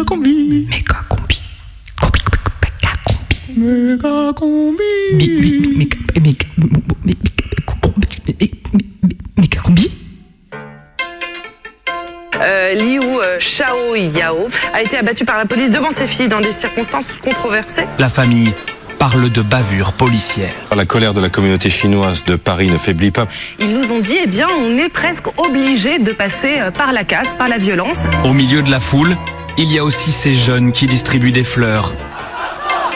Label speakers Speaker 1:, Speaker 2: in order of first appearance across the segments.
Speaker 1: Méga combi.
Speaker 2: Méga combi. Combi, méga combi.
Speaker 1: Méga combi.
Speaker 2: Méga combi.
Speaker 3: Euh, Liu euh, Shao Yao a été abattu par la police devant ses filles dans des circonstances controversées.
Speaker 4: La famille parle de bavure policière.
Speaker 5: La colère de la communauté chinoise de Paris ne faiblit pas.
Speaker 3: Ils nous ont dit, eh bien, on est presque obligé de passer euh, par la casse, par la violence.
Speaker 4: Au milieu de la foule, il y a aussi ces jeunes qui distribuent des fleurs.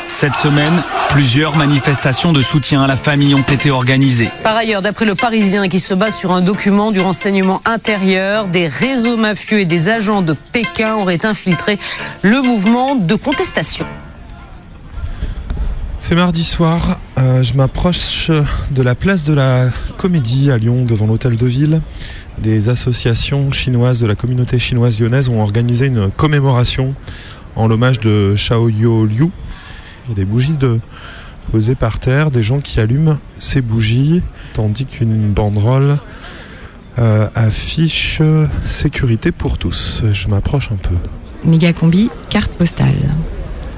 Speaker 4: Cette semaine, plusieurs manifestations de soutien à la famille ont été organisées.
Speaker 6: Par ailleurs, d'après le Parisien qui se base sur un document du renseignement intérieur, des réseaux mafieux et des agents de Pékin auraient infiltré le mouvement de contestation.
Speaker 1: C'est mardi soir, euh, je m'approche de la place de la Comédie à Lyon devant l'hôtel de ville. Des associations chinoises de la communauté chinoise lyonnaise ont organisé une commémoration en l'hommage de Xiaoyo Liu. Il y a des bougies de, posées par terre, des gens qui allument ces bougies, tandis qu'une banderole euh, affiche sécurité pour tous. Je m'approche un peu.
Speaker 2: Méga combi, carte postale.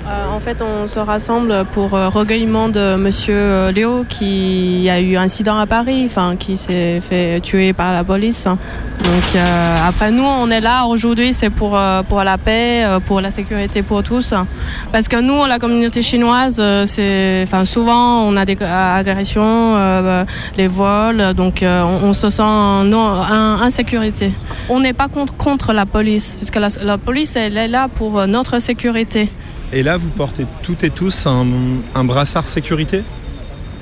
Speaker 7: Euh, en fait, on se rassemble pour euh, recueillement de Monsieur euh, Léo qui a eu un incident à Paris, enfin qui s'est fait tuer par la police. Donc euh, après nous, on est là aujourd'hui, c'est pour euh, pour la paix, pour la sécurité pour tous. Parce que nous, la communauté chinoise, c'est, enfin souvent on a des agressions, les vols, donc on, on se sent en en insécurité. On n'est pas contre la police, parce que la, la police elle est là pour notre sécurité.
Speaker 1: Et là, vous portez toutes et tous un, un brassard sécurité?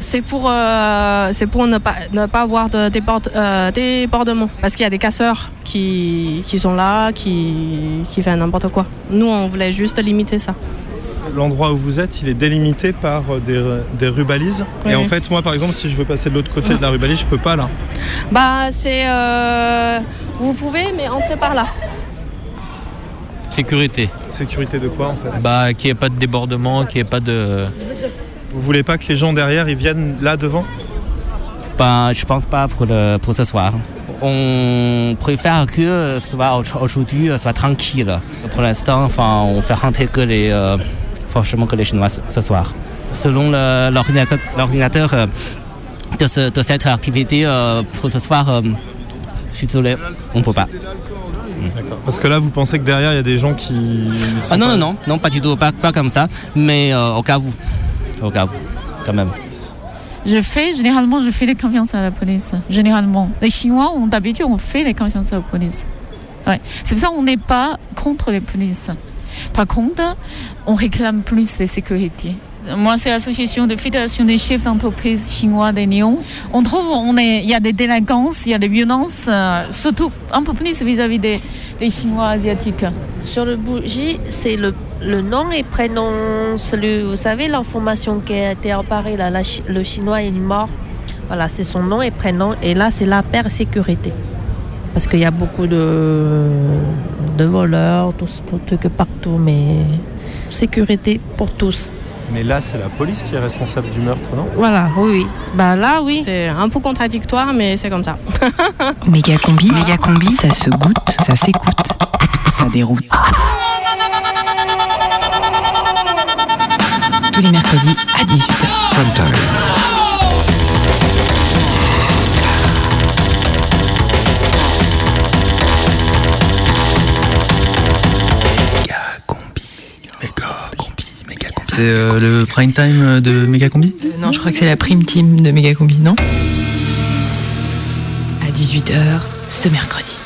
Speaker 7: C'est pour, euh, c'est pour ne pas, ne pas avoir de déborde- euh, débordement. Parce qu'il y a des casseurs qui, qui sont là, qui, qui font n'importe quoi. Nous, on voulait juste limiter ça.
Speaker 1: L'endroit où vous êtes, il est délimité par euh, des, des rubalises.
Speaker 7: Oui,
Speaker 1: et en fait, moi, par exemple, si je veux passer de l'autre côté de la rubalise, je peux pas là.
Speaker 7: Bah, c'est. euh, vous pouvez, mais entrez par là.
Speaker 8: Sécurité.
Speaker 1: Sécurité de quoi en fait
Speaker 8: Bah, qu'il n'y ait pas de débordement, qu'il n'y ait pas de.
Speaker 1: Vous voulez pas que les gens derrière ils viennent là devant
Speaker 9: Bah, je pense pas pour, le, pour ce soir. On préfère que ce soit au- aujourd'hui euh, soit tranquille. Pour l'instant, enfin, on fait rentrer que les, euh, franchement que les Chinois ce, ce soir. Selon l'ordinateur l'ordinateur, euh, de, ce- de cette activité euh, pour ce soir, euh, je suis désolé, on ne peut pas.
Speaker 1: Parce que là, vous pensez que derrière il y a des gens qui.
Speaker 9: Ah non,
Speaker 1: pas-
Speaker 9: non, non, non, pas du tout, pas, pas comme ça, mais euh, au cas où, au cas où, quand même.
Speaker 10: Je fais, généralement, je fais les confiances à la police. Généralement. Les Chinois, ont d'habitude, on fait les confiances à la police. Ouais. C'est pour ça qu'on n'est pas contre les polices. Par contre, on réclame plus de sécurité. Moi, c'est l'association de fédération des chefs d'entreprise chinois de Lyon. On trouve on est, il y a des délinquances, il y a des violences, euh, surtout un peu plus vis-à-vis des, des Chinois asiatiques.
Speaker 11: Sur le bougie, c'est le, nom et prénom, vous savez, l'information qui a été apparue là, le chinois est mort. Voilà, c'est son nom et prénom. Et là, c'est la sécurité. Parce qu'il y a beaucoup de, voleurs, tout, tout, truc partout, mais sécurité pour tous.
Speaker 1: Mais là, c'est la police qui est responsable du meurtre, non?
Speaker 11: Voilà, oui, oui. Bah là, oui.
Speaker 7: C'est un peu contradictoire, mais c'est comme ça.
Speaker 2: Méga combi, méga combi, ça se goûte, ça s'écoute, ça déroute. Tous les mercredis à 18h.
Speaker 12: C'est euh, le prime time de Megacombi?
Speaker 2: Euh, non, je crois que c'est la prime team de méga combi, non? À 18h ce mercredi.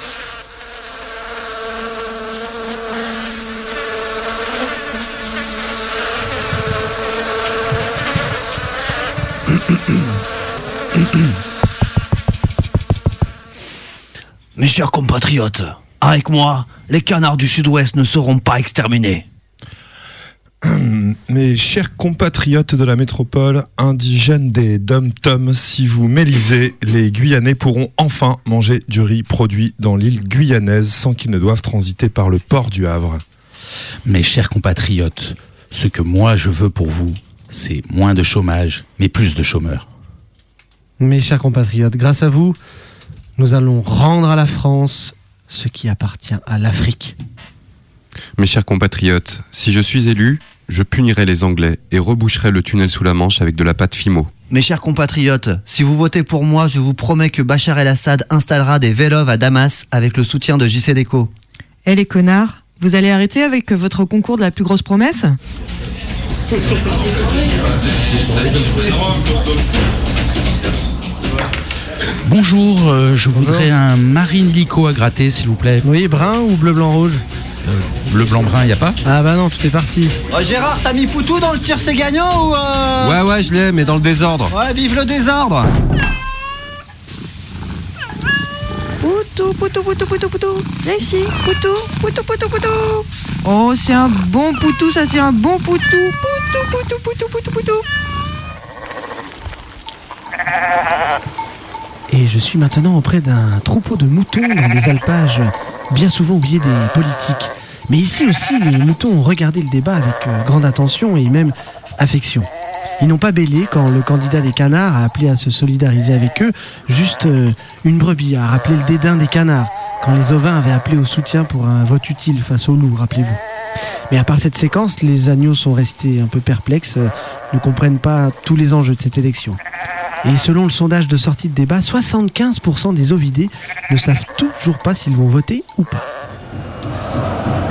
Speaker 13: Mes chers compatriotes, avec moi, les canards du sud-ouest ne seront pas exterminés.
Speaker 1: Mes chers compatriotes de la métropole, indigènes des dom-toms, si vous m'élisez, les Guyanais pourront enfin manger du riz produit dans l'île guyanaise sans qu'ils ne doivent transiter par le port du Havre.
Speaker 14: Mes chers compatriotes, ce que moi je veux pour vous, c'est moins de chômage, mais plus de chômeurs.
Speaker 15: Mes chers compatriotes, grâce à vous, nous allons rendre à la France ce qui appartient à l'Afrique.
Speaker 16: Mes chers compatriotes, si je suis élu, je punirai les Anglais et reboucherai le tunnel sous la Manche avec de la pâte Fimo.
Speaker 17: Mes chers compatriotes, si vous votez pour moi, je vous promets que Bachar el-Assad installera des Vélov à Damas avec le soutien de JC Deco.
Speaker 18: Eh les connards, vous allez arrêter avec votre concours de la plus grosse promesse?
Speaker 19: Bonjour, euh, je voudrais un marine lico à gratter, s'il vous plaît.
Speaker 15: Oui, brun ou bleu, blanc, rouge?
Speaker 19: Bleu, blanc, brun, y a pas
Speaker 15: Ah bah non, tout est parti.
Speaker 17: Oh, Gérard, t'as mis Poutou dans le tir c'est gagnant ou euh...
Speaker 16: Ouais, ouais, je l'ai, mais dans le désordre.
Speaker 17: Ouais, vive le désordre
Speaker 18: Poutou, poutou, poutou, poutou, poutou. Viens ici, poutou, poutou, poutou, poutou. Oh, c'est un bon poutou, ça c'est un bon poutou. Poutou, poutou, poutou, poutou, poutou.
Speaker 15: Et je suis maintenant auprès d'un troupeau de moutons dans des alpages bien souvent oubliés des politiques. Mais ici aussi, les moutons ont regardé le débat avec euh, grande attention et même affection. Ils n'ont pas bêlé quand le candidat des canards a appelé à se solidariser avec eux, juste euh, une brebis a rappelé le dédain des canards, quand les ovins avaient appelé au soutien pour un vote utile face aux loups, rappelez-vous. Mais à part cette séquence, les agneaux sont restés un peu perplexes, euh, ne comprennent pas tous les enjeux de cette élection. Et selon le sondage de sortie de débat, 75% des ovidés ne savent toujours pas s'ils vont voter ou pas.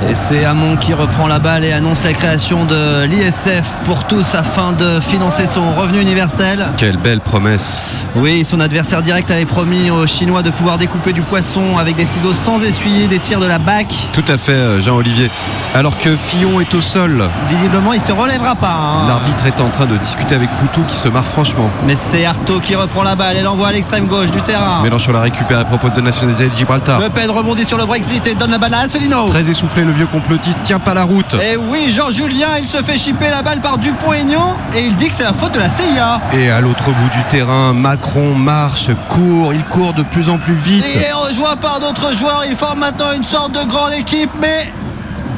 Speaker 17: Et c'est Hamon qui reprend la balle et annonce la création de l'ISF pour tous afin de financer son revenu universel.
Speaker 16: Quelle belle promesse.
Speaker 17: Oui, son adversaire direct avait promis aux Chinois de pouvoir découper du poisson avec des ciseaux sans essuyer des tirs de la BAC.
Speaker 16: Tout à fait, euh, Jean-Olivier. Alors que Fillon est au sol.
Speaker 17: Visiblement, il se relèvera pas. hein.
Speaker 16: L'arbitre est en train de discuter avec Poutou qui se marre franchement.
Speaker 17: Mais c'est Artaud qui reprend la balle et l'envoie à l'extrême gauche du terrain.
Speaker 16: Mélenchon la récupère et propose de nationaliser le Gibraltar.
Speaker 17: Le Pen rebondit sur le Brexit et donne la balle à Asselineau.
Speaker 16: Très essoufflé, le vieux complotiste tient pas la route.
Speaker 17: Et oui, Jean-Julien, il se fait chipper la balle par Dupont-Aignan et il dit que c'est la faute de la CIA.
Speaker 16: Et à l'autre bout du terrain, Macron marche, court, il court de plus en plus vite.
Speaker 17: Il est rejoint par d'autres joueurs, il forme maintenant une sorte de grande équipe, mais.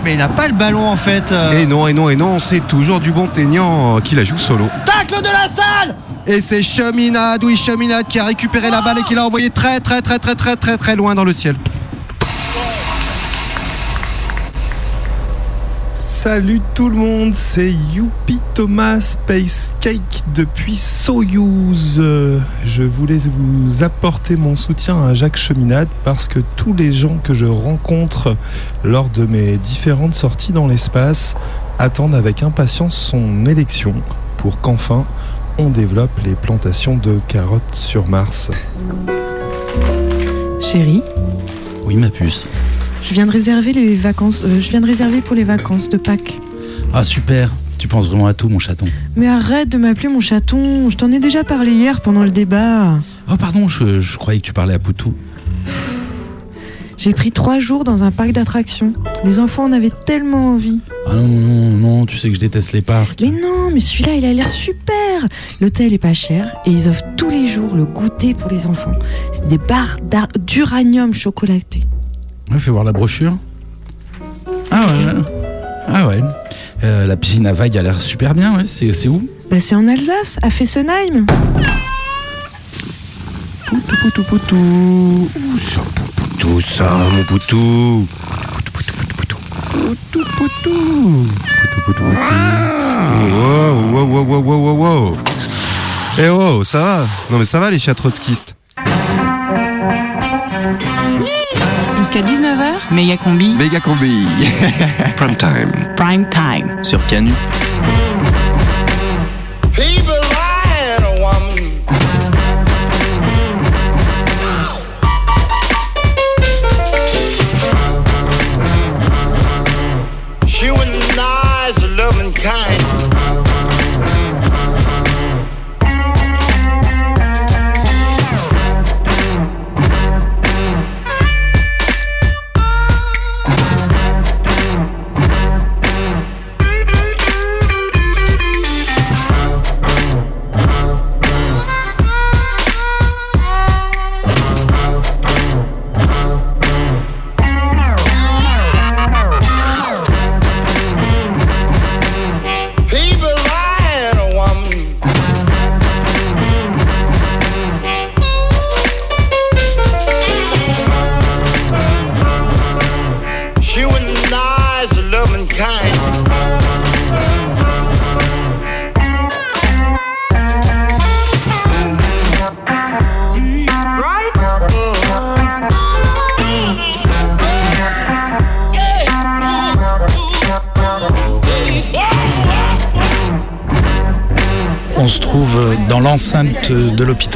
Speaker 17: Mais il n'a pas le ballon en fait. euh.
Speaker 16: Et non, et non, et non, c'est toujours du bon qui la joue solo.
Speaker 17: Tacle de la salle
Speaker 16: Et c'est Cheminade, oui, Cheminade qui a récupéré la balle et qui l'a envoyé très, très, très, très, très, très, très loin dans le ciel.
Speaker 1: Salut tout le monde, c'est Youpi Thomas Space Cake depuis Soyuz. Je voulais vous apporter mon soutien à Jacques Cheminade parce que tous les gens que je rencontre lors de mes différentes sorties dans l'espace attendent avec impatience son élection pour qu'enfin on développe les plantations de carottes sur Mars.
Speaker 18: Chérie,
Speaker 19: Oui, ma puce.
Speaker 18: Je viens de réserver les vacances. euh, je viens de réserver pour les vacances de Pâques.
Speaker 19: Ah, super. Tu penses vraiment à tout, mon chaton.
Speaker 18: Mais arrête de m'appeler mon chaton. Je t'en ai déjà parlé hier pendant le débat.
Speaker 19: Oh, pardon, je, je croyais que tu parlais à Poutou.
Speaker 18: J'ai pris trois jours dans un parc d'attractions. Les enfants en avaient tellement envie.
Speaker 19: Ah non, non, non, tu sais que je déteste les parcs.
Speaker 18: Mais non, mais celui-là, il a l'air super. L'hôtel est pas cher et ils offrent tous les jours le goûter pour les enfants. C'est des barres d'uranium chocolaté.
Speaker 19: Ouais, fais voir la brochure. Ah ouais. Ah ouais. Euh, la piscine à vagues a l'air super bien, ouais. C'est c'est où?
Speaker 18: Bah, c'est en Alsace, à Fessenheim.
Speaker 16: Poutou, poutou, poutou. Un bon poutou, ça, mon poutou? Poutou, poutou, poutou, poutou. Poutou, poutou. Poutou, poutou, poutou. Wow, wow, wow, wow, wow, wow, wow. Eh oh, ça va? Non mais ça va les chats trotskistes?
Speaker 10: Jusqu'à 19h, méga combi.
Speaker 20: Méga combi.
Speaker 16: Prime time.
Speaker 10: Prime time.
Speaker 20: Sur Canu.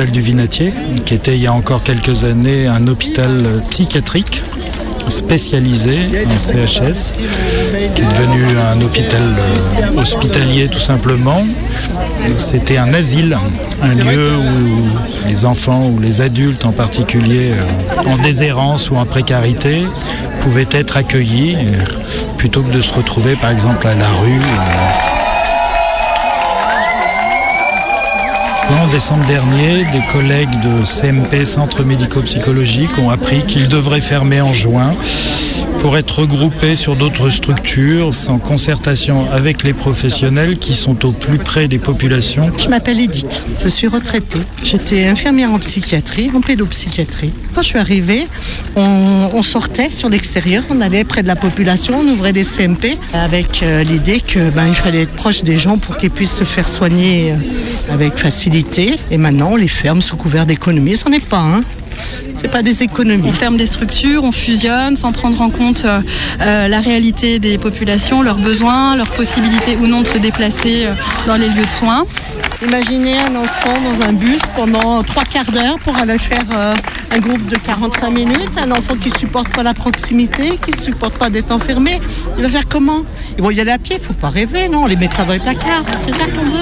Speaker 14: Du Vinatier, qui était il y a encore quelques années un hôpital psychiatrique spécialisé en CHS, qui est devenu un hôpital euh, hospitalier tout simplement. C'était un asile, un lieu où les enfants ou les adultes en particulier euh, en déshérence ou en précarité pouvaient être accueillis euh, plutôt que de se retrouver par exemple à la rue. En décembre dernier, des collègues de CMP, Centre médico-psychologique, ont appris qu'ils devraient fermer en juin pour être regroupés sur d'autres structures sans concertation avec les professionnels qui sont au plus près des populations.
Speaker 21: Je m'appelle Edith, je suis retraitée. J'étais infirmière en psychiatrie, en pédopsychiatrie. Quand je suis arrivée, on, sortait sur l'extérieur, on allait près de la population, on ouvrait des CMP avec euh, l'idée que ben, fallait être proche des gens pour qu'ils puissent se faire soigner euh, avec facilité. Et maintenant, on les ferme sous couvert d'économie, c'en est pas un. C'est pas des économies.
Speaker 22: On ferme des structures, on fusionne sans prendre en compte euh, euh, la réalité des populations, leurs besoins, leurs possibilités ou non de se déplacer euh, dans les lieux de soins.
Speaker 21: Imaginez un enfant dans un bus pendant trois quarts d'heure pour aller faire euh, un groupe de 45 minutes. Un enfant qui supporte pas la proximité, qui supporte pas d'être enfermé. Il va faire comment? Ils vont y aller à pied, faut pas rêver, non? On les mettra dans les placards. C'est ça qu'on veut.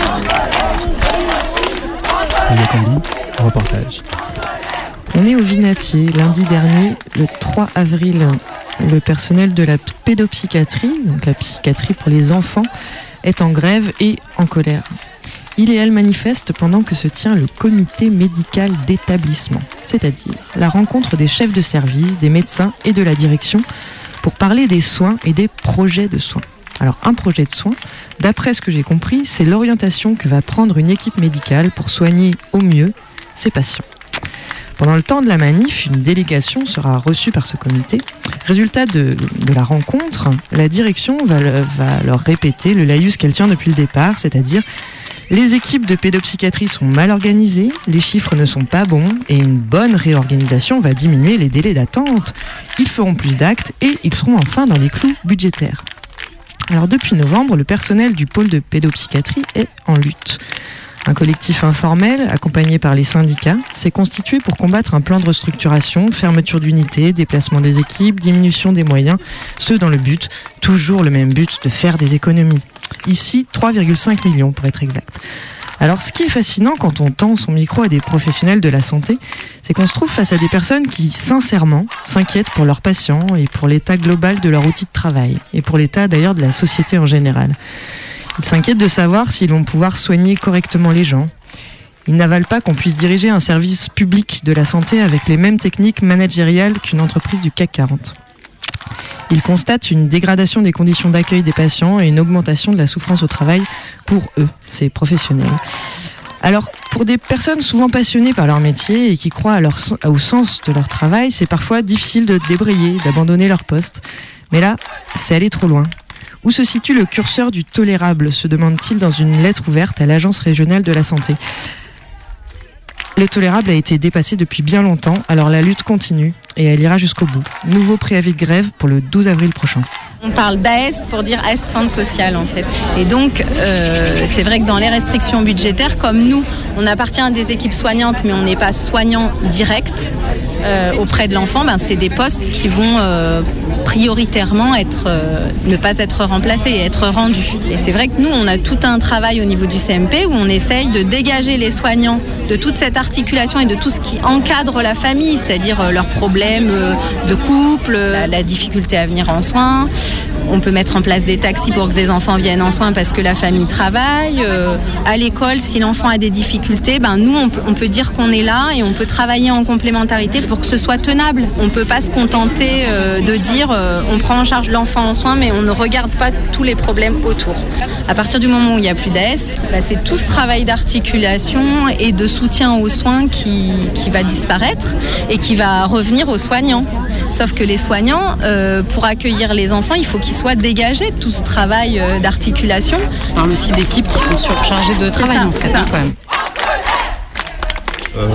Speaker 23: Combi, reportage.
Speaker 18: On est au Vinatier. Lundi dernier, le 3 avril, le personnel de la pédopsychiatrie, donc la psychiatrie pour les enfants, est en grève et en colère. Il et elle manifestent pendant que se tient le comité médical d'établissement, c'est-à-dire la rencontre des chefs de service, des médecins et de la direction pour parler des soins et des projets de soins. Alors un projet de soins, d'après ce que j'ai compris, c'est l'orientation que va prendre une équipe médicale pour soigner au mieux ses patients. Pendant le temps de la manif, une délégation sera reçue par ce comité. Résultat de, la rencontre, la direction va leur répéter le laïus qu'elle tient depuis le départ, c'est-à-dire les équipes de pédopsychiatrie sont mal organisées, les chiffres ne sont pas bons et une bonne réorganisation va diminuer les délais d'attente. Ils feront plus d'actes et ils seront enfin dans les clous budgétaires. Alors depuis novembre, le personnel du pôle de pédopsychiatrie est en lutte. Un collectif informel, accompagné par les syndicats, s'est constitué pour combattre un plan de restructuration, fermeture d'unités, déplacement des équipes, diminution des moyens, ce dans le but, toujours le même but, de faire des économies. Ici, 3,5 millions pour être exact. Alors ce qui est fascinant quand on tend son micro à des professionnels de la santé, c'est qu'on se trouve face à des personnes qui, sincèrement, s'inquiètent pour leurs patients et pour l'état global de leur outil de travail, et pour l'état d'ailleurs de la société en général. Ils s'inquiètent de savoir s'ils vont pouvoir soigner correctement les gens. Ils n'avalent pas qu'on puisse diriger un service public de la santé avec les mêmes techniques managériales qu'une entreprise du CAC 40. Ils constatent une dégradation des conditions d'accueil des patients et une augmentation de la souffrance au travail pour eux, ces professionnels. Alors, pour des personnes souvent passionnées par leur métier et qui croient au sens de leur travail, c'est parfois difficile de débrayer, d'abandonner leur poste. Mais là, c'est aller trop loin. Où se situe le curseur du tolérable se demande-t-il dans une lettre ouverte à l'Agence régionale de la santé. Le tolérable a été dépassé depuis bien longtemps, alors la lutte continue et elle ira jusqu'au bout. Nouveau préavis de grève pour le 12 avril prochain.
Speaker 22: On parle d'AS pour dire assistante sociale en fait. Et donc euh, c'est vrai que dans les restrictions budgétaires, comme nous, on appartient à des équipes soignantes, mais on n'est pas soignant direct euh, auprès de l'enfant, ben, c'est des postes qui vont euh, prioritairement être, euh, ne pas être remplacés et être rendus. Et c'est vrai que nous, on a tout un travail au niveau du CMP où on essaye de dégager les soignants de toute cette articulation et de tout ce qui encadre la famille, c'est-à-dire euh, leurs problèmes euh, de couple, la difficulté à venir en soins. On peut mettre en place des taxis pour que des enfants viennent en soins parce que la famille travaille. Euh, à l'école, si l'enfant a des difficultés, ben nous, on peut, dire qu'on est là et on peut travailler en complémentarité pour que ce soit tenable. On ne peut pas se contenter euh, de dire euh, on prend en charge l'enfant en soins, mais on ne regarde pas tous les problèmes autour. À partir du moment où il n'y a plus d'AS, ben, c'est tout ce travail d'articulation et de soutien aux soins qui, qui va disparaître et qui va revenir aux soignants. Sauf que les soignants, pour accueillir les enfants, il faut qu'ils soient dégagés de tout ce travail euh, d'articulation.
Speaker 24: On parle aussi d'équipes qui sont surchargées de travail,
Speaker 22: ça,
Speaker 24: en fait,
Speaker 22: c'est ça.
Speaker 24: hein, quand même.
Speaker 25: Euh,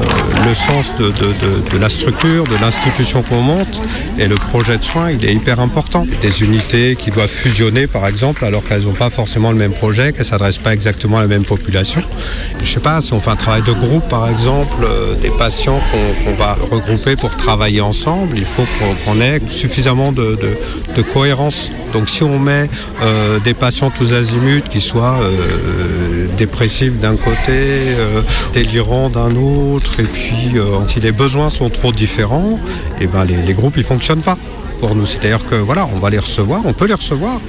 Speaker 25: le sens de, de- de- de la structure, de l'institution qu'on monte et le projet de soins, il est hyper important. Des unités qui doivent fusionner, par exemple, alors qu'elles n'ont pas forcément le même projet, qu'elles ne s'adressent pas exactement à la même population. Je sais pas, si on fait un travail de groupe, par exemple, euh, des patients qu'on qu'on va regrouper pour travailler ensemble, il faut qu'on qu'on ait suffisamment de cohérence. Donc si on met euh, des patients tous azimuts qui soient euh, dépressifs d'un côté, euh, délirants d'un autre, et puis euh, si les besoins sont trop différents, et ben les, groupes ils fonctionnent pas pour nous. C'est-à-dire que voilà, on va les recevoir, on peut les recevoir.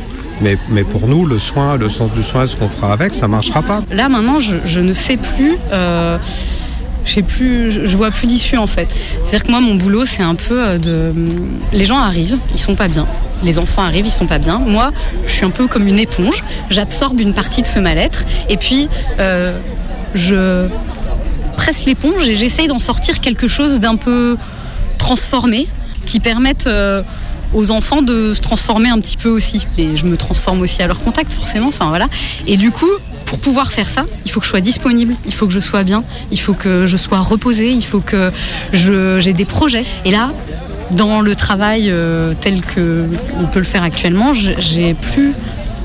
Speaker 25: Mais, pour nous, le soin, le sens du soin, ce qu'on fera avec, ça marchera pas.
Speaker 22: Là maintenant, je, ne sais plus. euh, plus, je, je vois plus d'issue en fait. C'est-à-dire que moi, mon boulot, c'est un peu euh, de. Les gens arrivent, ils sont pas bien. Les enfants arrivent, ils sont pas bien. Moi, je suis un peu comme une éponge. J'absorbe une partie de ce mal-être et puis euh, je presse l'éponge et j'essaye d'en sortir quelque chose d'un peu transformé qui permette euh, aux enfants de se transformer un petit peu aussi. Et je me transforme aussi à leur contact, forcément. Enfin voilà. Et du coup, pour pouvoir faire ça, il faut que je sois disponible, il faut que je sois bien, il faut que je sois reposée, il faut que j'ai des projets. Et là, dans le travail euh, tel que on peut le faire actuellement, j'ai plus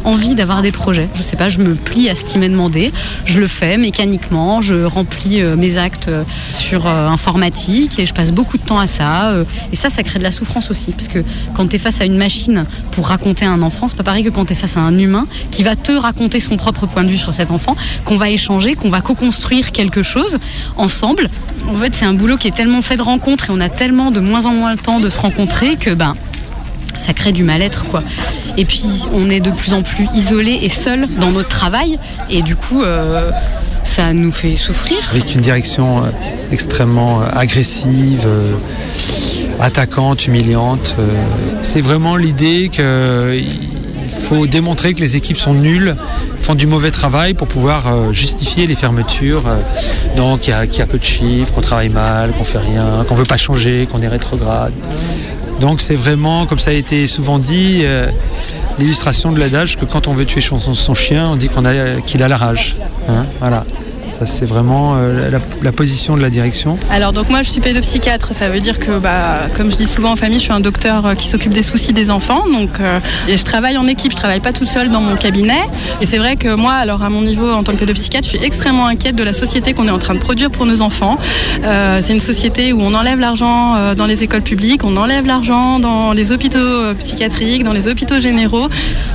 Speaker 22: envie d'avoir des projets. Je sais pas, je me plie à ce qui m'est demandé, je le fais mécaniquement, je remplis euh, mes actes euh, sur euh, informatique et je passe beaucoup de temps à ça. et ça, ça crée de la souffrance aussi, parce que quand tu es face à une machine pour raconter un enfant, c'est pas pareil que quand tu es face à un humain qui va te raconter son propre point de vue sur cet enfant, qu'on va échanger, qu'on va co-construire quelque chose ensemble. En fait, c'est un boulot qui est tellement fait de rencontres et on a tellement de moins en moins le temps de se rencontrer que ben ça crée du mal-être quoi. Et puis on est de plus en plus isolé et seul dans notre travail et du coup euh, ça nous fait souffrir.
Speaker 26: Avec une direction euh, extrêmement euh, agressive, attaquante, humiliante. C'est vraiment l'idée qu'il faut démontrer que les équipes sont nulles, font du mauvais travail pour pouvoir justifier les fermetures. donc qu'il y, y a peu de chiffres, qu'on travaille mal, qu'on fait rien, qu'on veut pas changer, qu'on est rétrograde. Donc c'est vraiment, comme ça a été souvent dit, euh, l'illustration de l'adage que quand on veut tuer son, chien, on dit a qu'il a la rage. Hein, voilà. Ça c'est vraiment euh, la, la position de la direction.
Speaker 7: Alors donc moi je suis pédopsychiatre, ça veut dire que bah, comme je dis souvent en famille, je suis un docteur euh, qui s'occupe des soucis des enfants, donc euh, et je travaille en équipe, je travaille pas toute seule dans mon cabinet. Et c'est vrai que moi, alors à mon niveau en tant que pédopsychiatre, je suis extrêmement inquiète de la société qu'on est en train de produire pour nos enfants. Euh, c'est une société où on enlève l'argent euh, dans les écoles publiques, on enlève l'argent dans les hôpitaux psychiatriques, dans les hôpitaux généraux.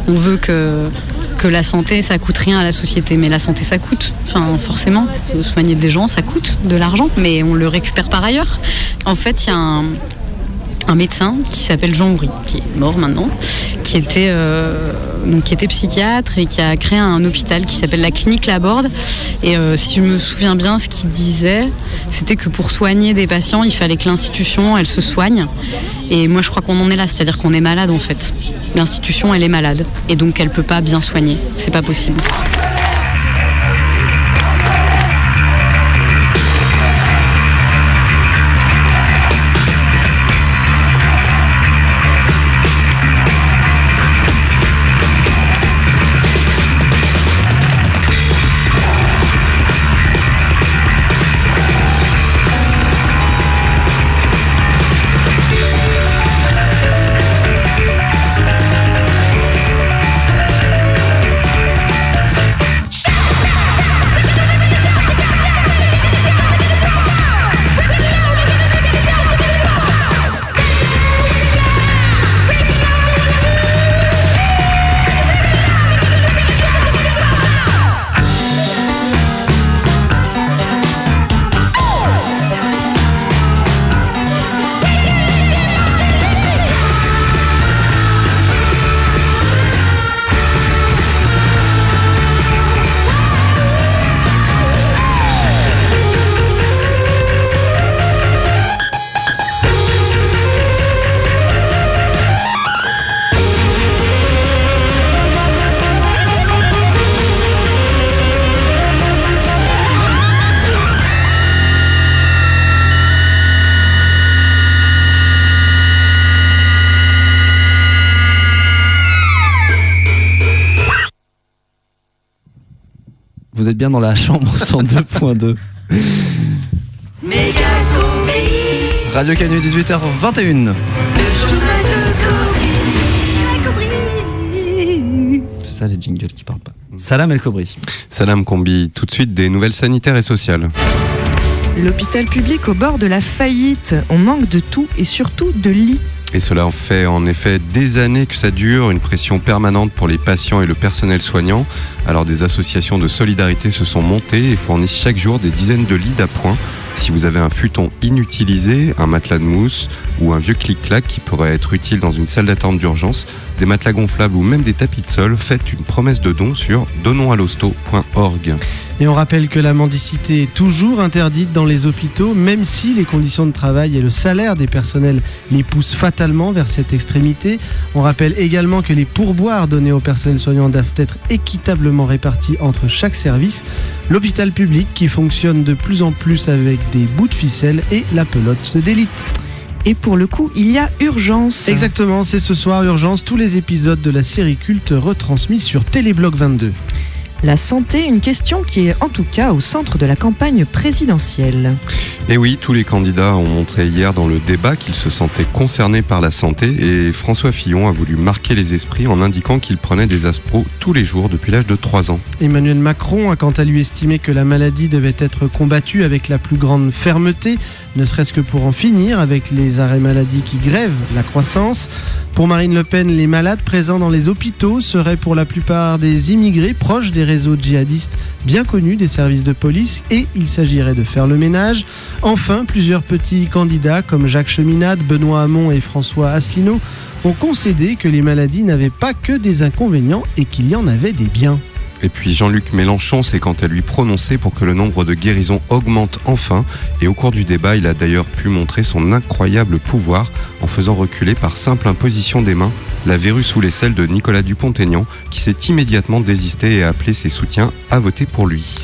Speaker 22: On veut que que la santé ça coûte rien à la société, mais la santé ça coûte. Enfin forcément, soigner des gens ça coûte de l'argent, mais on le récupère par ailleurs. En fait, il y a un médecin qui s'appelle Jean Houry, qui est mort maintenant, qui était, euh, qui était psychiatre et qui a créé un hôpital qui s'appelle la clinique Laborde. Et euh, si je me souviens bien, ce qu'il disait, c'était que pour soigner des patients, il fallait que l'institution, elle se soigne. Et moi, je crois qu'on en est là, c'est-à-dire qu'on est malade en fait. L'institution, elle est malade, et donc elle peut pas bien soigner. C'est pas possible.
Speaker 13: Vous êtes bien dans la chambre 102.2. Radio Canu 18h21. C'est ça les jingles qui parlent pas. Salam El Kobri.
Speaker 27: Salam Combi, tout de suite des nouvelles sanitaires et sociales.
Speaker 28: L'hôpital public au bord de la faillite. On manque de tout et surtout de lits.
Speaker 27: Et cela fait en effet des années que ça dure, une pression permanente pour les patients et le personnel soignant. Alors des associations de solidarité se sont montées et fournissent chaque jour des dizaines de lits d'appoint. Si vous avez un futon inutilisé, un matelas de mousse ou un vieux clic-clac qui pourrait être utile dans une salle d'attente d'urgence, des matelas gonflables ou même des tapis de sol, faites une promesse de don sur donnonsalosto.org.
Speaker 15: Et on rappelle que la mendicité est toujours interdite dans les hôpitaux, même si les conditions de travail et le salaire des personnels les poussent fatalement vers cette extrémité. On rappelle également que les pourboires donnés aux personnels soignants doivent être équitablement répartis entre chaque service. L'hôpital public qui fonctionne de plus en plus avec des bouts de ficelle et la pelote d'élite.
Speaker 28: Et pour le coup, il y a urgence.
Speaker 15: Exactement, c'est ce soir Urgence, tous les épisodes de la série culte retransmis sur Télébloc 22.
Speaker 28: La santé, une question qui est en tout cas au centre de la campagne présidentielle.
Speaker 27: Et oui, tous les candidats ont montré hier dans le débat qu'ils se sentaient concernés par la santé et François Fillon a voulu marquer les esprits en indiquant qu'il prenait des aspros tous les jours depuis l'âge de 3 ans.
Speaker 15: Emmanuel Macron a quant à lui estimé que la maladie devait être combattue avec la plus grande fermeté, ne serait-ce que pour en finir avec les arrêts maladie qui grèvent la croissance. Pour Marine Le Pen, les malades présents dans les hôpitaux seraient pour la plupart des immigrés proches des réseaux djihadistes bien connus des services de police et il s'agirait de faire le ménage. Enfin, plusieurs petits candidats comme Jacques Cheminade, Benoît Hamon et François Asselineau ont concédé que les maladies n'avaient pas que des inconvénients et qu'il y en avait des biens.
Speaker 27: Et puis Jean-Luc Mélenchon s'est quant à lui prononcé pour que le nombre de guérisons augmente enfin. Et au cours du débat, il a d'ailleurs pu montrer son incroyable pouvoir en faisant reculer par simple imposition des mains la verrue sous les selles de Nicolas Dupont-Aignan, qui s'est immédiatement désisté et a appelé ses soutiens à voter pour lui.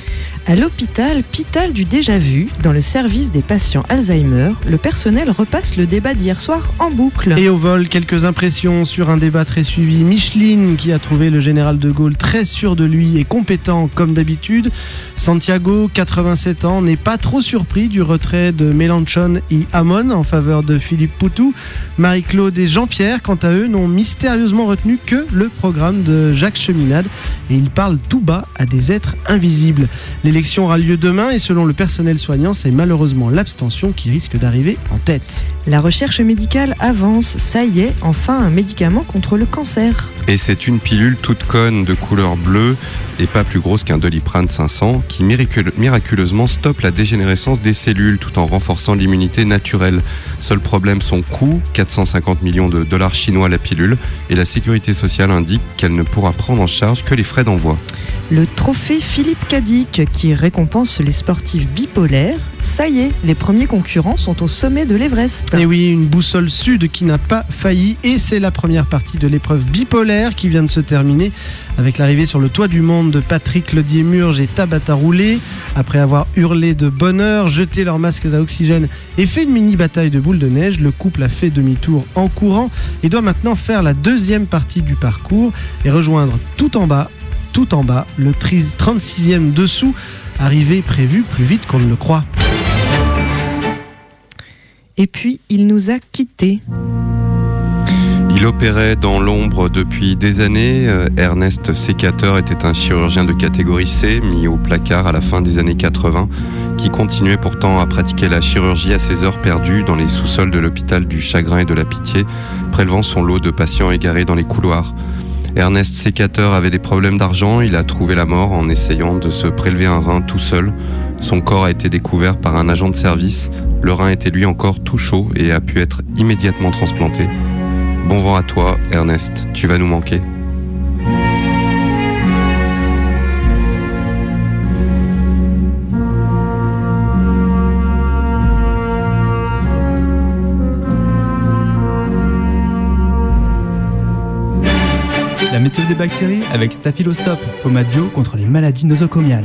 Speaker 28: À l'hôpital Pital du Déjà Vu, dans le service des patients Alzheimer, le personnel repasse le débat d'hier soir en boucle.
Speaker 15: Et au vol, quelques impressions sur un débat très suivi. Micheline, qui a trouvé le général de Gaulle très sûr de lui et compétent comme d'habitude. Santiago, 87 ans, n'est pas trop surpris du retrait de Mélenchon et Hamon en faveur de Philippe Poutou. Marie-Claude et Jean-Pierre, quant à eux, n'ont mystérieusement retenu que le programme de Jacques Cheminade et ils parlent tout bas à des êtres invisibles. L'élection aura lieu demain et selon le personnel soignant, c'est malheureusement l'abstention qui risque d'arriver en tête.
Speaker 28: La recherche médicale avance. Ça y est, enfin un médicament contre le cancer.
Speaker 27: Et c'est une pilule toute conne de couleur bleue et pas plus grosse qu'un Doliprane 500 qui miracule- miraculeusement stoppe la dégénérescence des cellules tout en renforçant l'immunité naturelle. Seul problème son coût, 450 millions de dollars chinois la pilule, et la sécurité sociale indique qu'elle ne pourra prendre en charge que les frais d'envoi.
Speaker 28: Le trophée Philippe Cadic, qui récompense les sportifs bipolaires. Ça y est, les premiers concurrents sont au sommet de l'Everest.
Speaker 15: Et oui, une boussole sud qui n'a pas failli et c'est la première partie de l'épreuve bipolaire qui vient de se terminer avec l'arrivée sur le toit du monde de Patrick Ledier-Murge et Tabata Roulé. Après avoir hurlé de bonheur, jeté leurs masques à oxygène et fait une mini bataille de boules de neige, le couple a fait demi-tour en courant et doit maintenant faire la deuxième partie du parcours et rejoindre tout en bas, tout en bas, le 36e dessous, arrivé prévu plus vite qu'on ne le croit.
Speaker 28: Et puis, il nous a quittés.
Speaker 27: Il opérait dans l'ombre depuis des années. Euh, Ernest Sécateur était un chirurgien de catégorie C, mis au placard à la fin des années 80, qui continuait pourtant à pratiquer la chirurgie à ses heures perdues dans les sous-sols de l'hôpital du Chagrin et de la Pitié, prélevant son lot de patients égarés dans les couloirs. Ernest Sécateur avait des problèmes d'argent, il a trouvé la mort en essayant de se prélever un rein tout seul. Son corps a été découvert par un agent de service, le rein était lui encore tout chaud et a pu être immédiatement transplanté. Bon vent à toi, Ernest, tu vas nous manquer.
Speaker 23: La méthode des bactéries avec Staphylostop, pommade bio contre les maladies nosocomiales.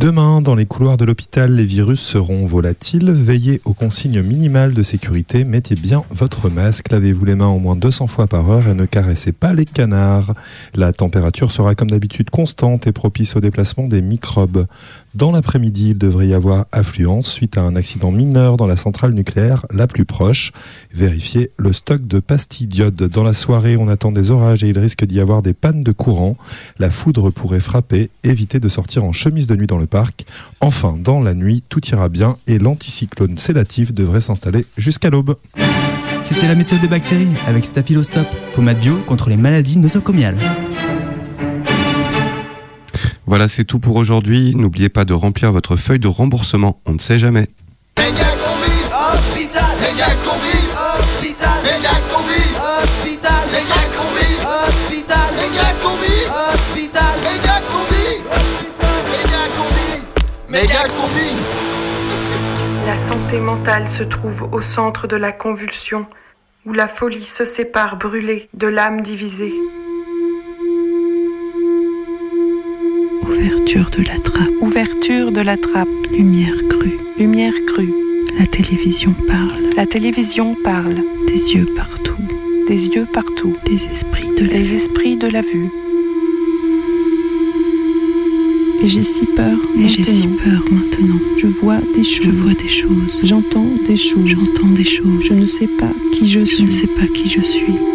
Speaker 1: Demain, dans les couloirs de l'hôpital, les virus seront volatiles. Veillez aux consignes minimales de sécurité. Mettez bien votre masque. Lavez-vous les mains au moins 200 fois par heure et ne caressez pas les canards. La température sera comme d'habitude constante et propice au déplacement des microbes. Dans l'après-midi, il devrait y avoir affluence suite à un accident mineur dans la centrale nucléaire la plus proche. Vérifiez le stock de pastilles d'iode. Dans la soirée, on attend des orages et il risque d'y avoir des pannes de courant. La foudre pourrait frapper. Évitez de sortir en chemise de nuit dans le parc. Enfin, dans la nuit, tout ira bien et l'anticyclone sédatif devrait s'installer jusqu'à l'aube.
Speaker 23: C'était la méthode des bactéries avec Staphylostop, pommade bio contre les maladies nosocomiales.
Speaker 27: Voilà, c'est tout pour aujourd'hui. N'oubliez pas de remplir votre feuille de remboursement. On ne sait jamais.
Speaker 20: Méga combi, hôpital, méga combi, hôpital, méga combi, hôpital, méga combi, hôpital, méga combi, hôpital, méga combi, hôpital, méga combi, méga combi.
Speaker 29: La santé mentale se trouve au centre de la convulsion, où la folie se sépare brûlée de l'âme divisée.
Speaker 30: Ouverture de la trappe. Ouverture de la trappe. Lumière crue. Lumière crue. La télévision parle. La télévision parle. Des yeux partout. Des yeux partout. Les esprits de la Les esprits de la vue. Et j'ai si peur. Et j'ai si peur maintenant. Je vois des choses. Je vois des choses. J'entends des choses. J'entends des choses. Je ne sais pas qui je suis. Je ne sais pas qui je suis.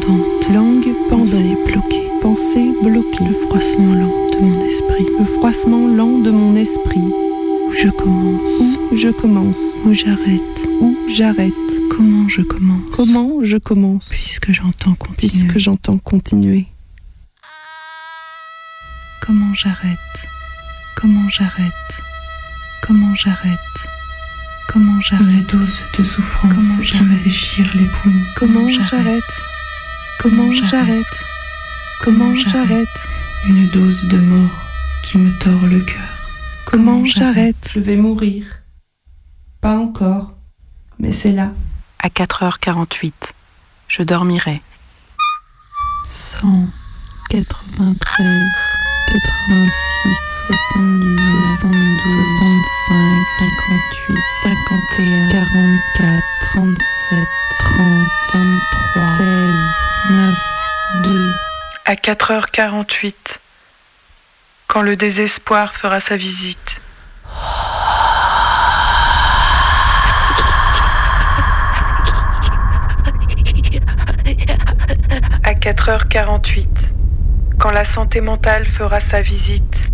Speaker 30: Pendante. Langue pendante. Pensée bloquée. Pensée bloquée. Le froissement lent de mon esprit. Le froissement lent de mon esprit. Où je commence. Où je commence. Où j'arrête. Où j'arrête. Comment je commence. Comment je commence. Puisque j'entends continuer. Puisque j'entends continuer. Comment j'arrête. Comment j'arrête. Comment j'arrête. Comment j'arrête de souffrance Comment me déchire les poumons. Comment j'arrête Comment j'arrête Comment j'arrête Une dose de mort qui me tord le cœur. Comment j'arrête Je vais mourir. Pas encore, mais c'est là.
Speaker 31: À 4h48, je dormirai.
Speaker 30: 193, 86, 70, 72, 65, 58, 51, 44, 37, 30, 23, 16, 9, 2.
Speaker 29: À 4h48, quand le désespoir fera sa visite. À 4h48, quand la santé mentale fera sa visite.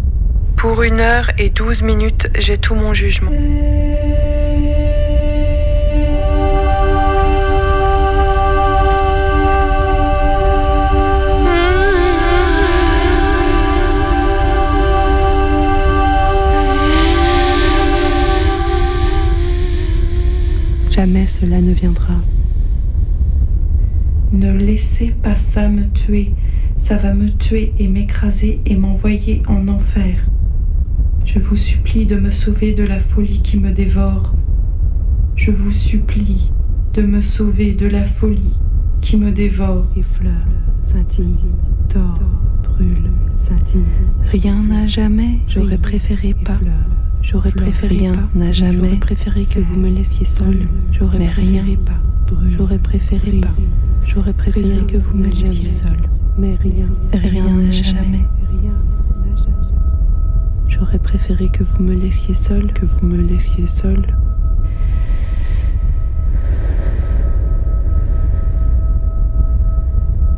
Speaker 29: Pour une heure et douze minutes, j'ai tout mon jugement.
Speaker 30: Jamais cela ne viendra. Ne laissez pas ça me tuer. Ça va me tuer et m'écraser et m'envoyer en enfer. Je vous supplie de me sauver de la folie qui me dévore. Je vous supplie de me sauver de la folie qui me dévore. Effleure, scintille, tord, brûle, scintille. Rien n'a jamais, j'aurais préféré pas. J'aurais préféré rien n'a jamais préféré que vous me laissiez seul. J'aurais préféré pas. J'aurais préféré pas. J'aurais préféré que vous me laissiez seul. Mais rien, rien n'a jamais. J'aurais préféré que vous me laissiez seul, que vous me laissiez seul.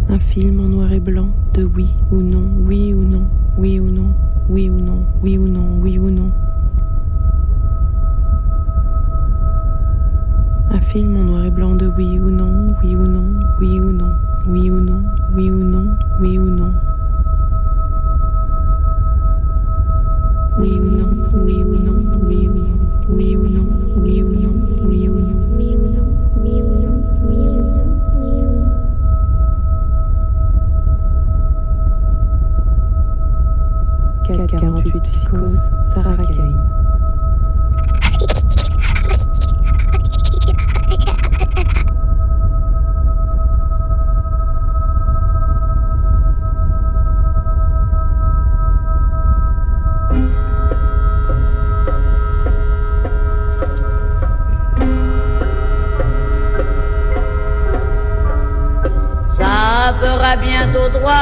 Speaker 30: Un film en noir et blanc de oui ou non, oui ou non, oui ou non, oui ou non, oui ou non, oui ou non. Un film en noir et blanc de oui ou non, oui ou non, oui ou non, oui ou non, oui ou non, oui ou non. Oui ou non, oui ou non, oui ou non, oui ou non, oui ou non, oui ou non, oui ou non, oui ou non, oui ou non, oui ou non. 448 psychose, Sarah Kane.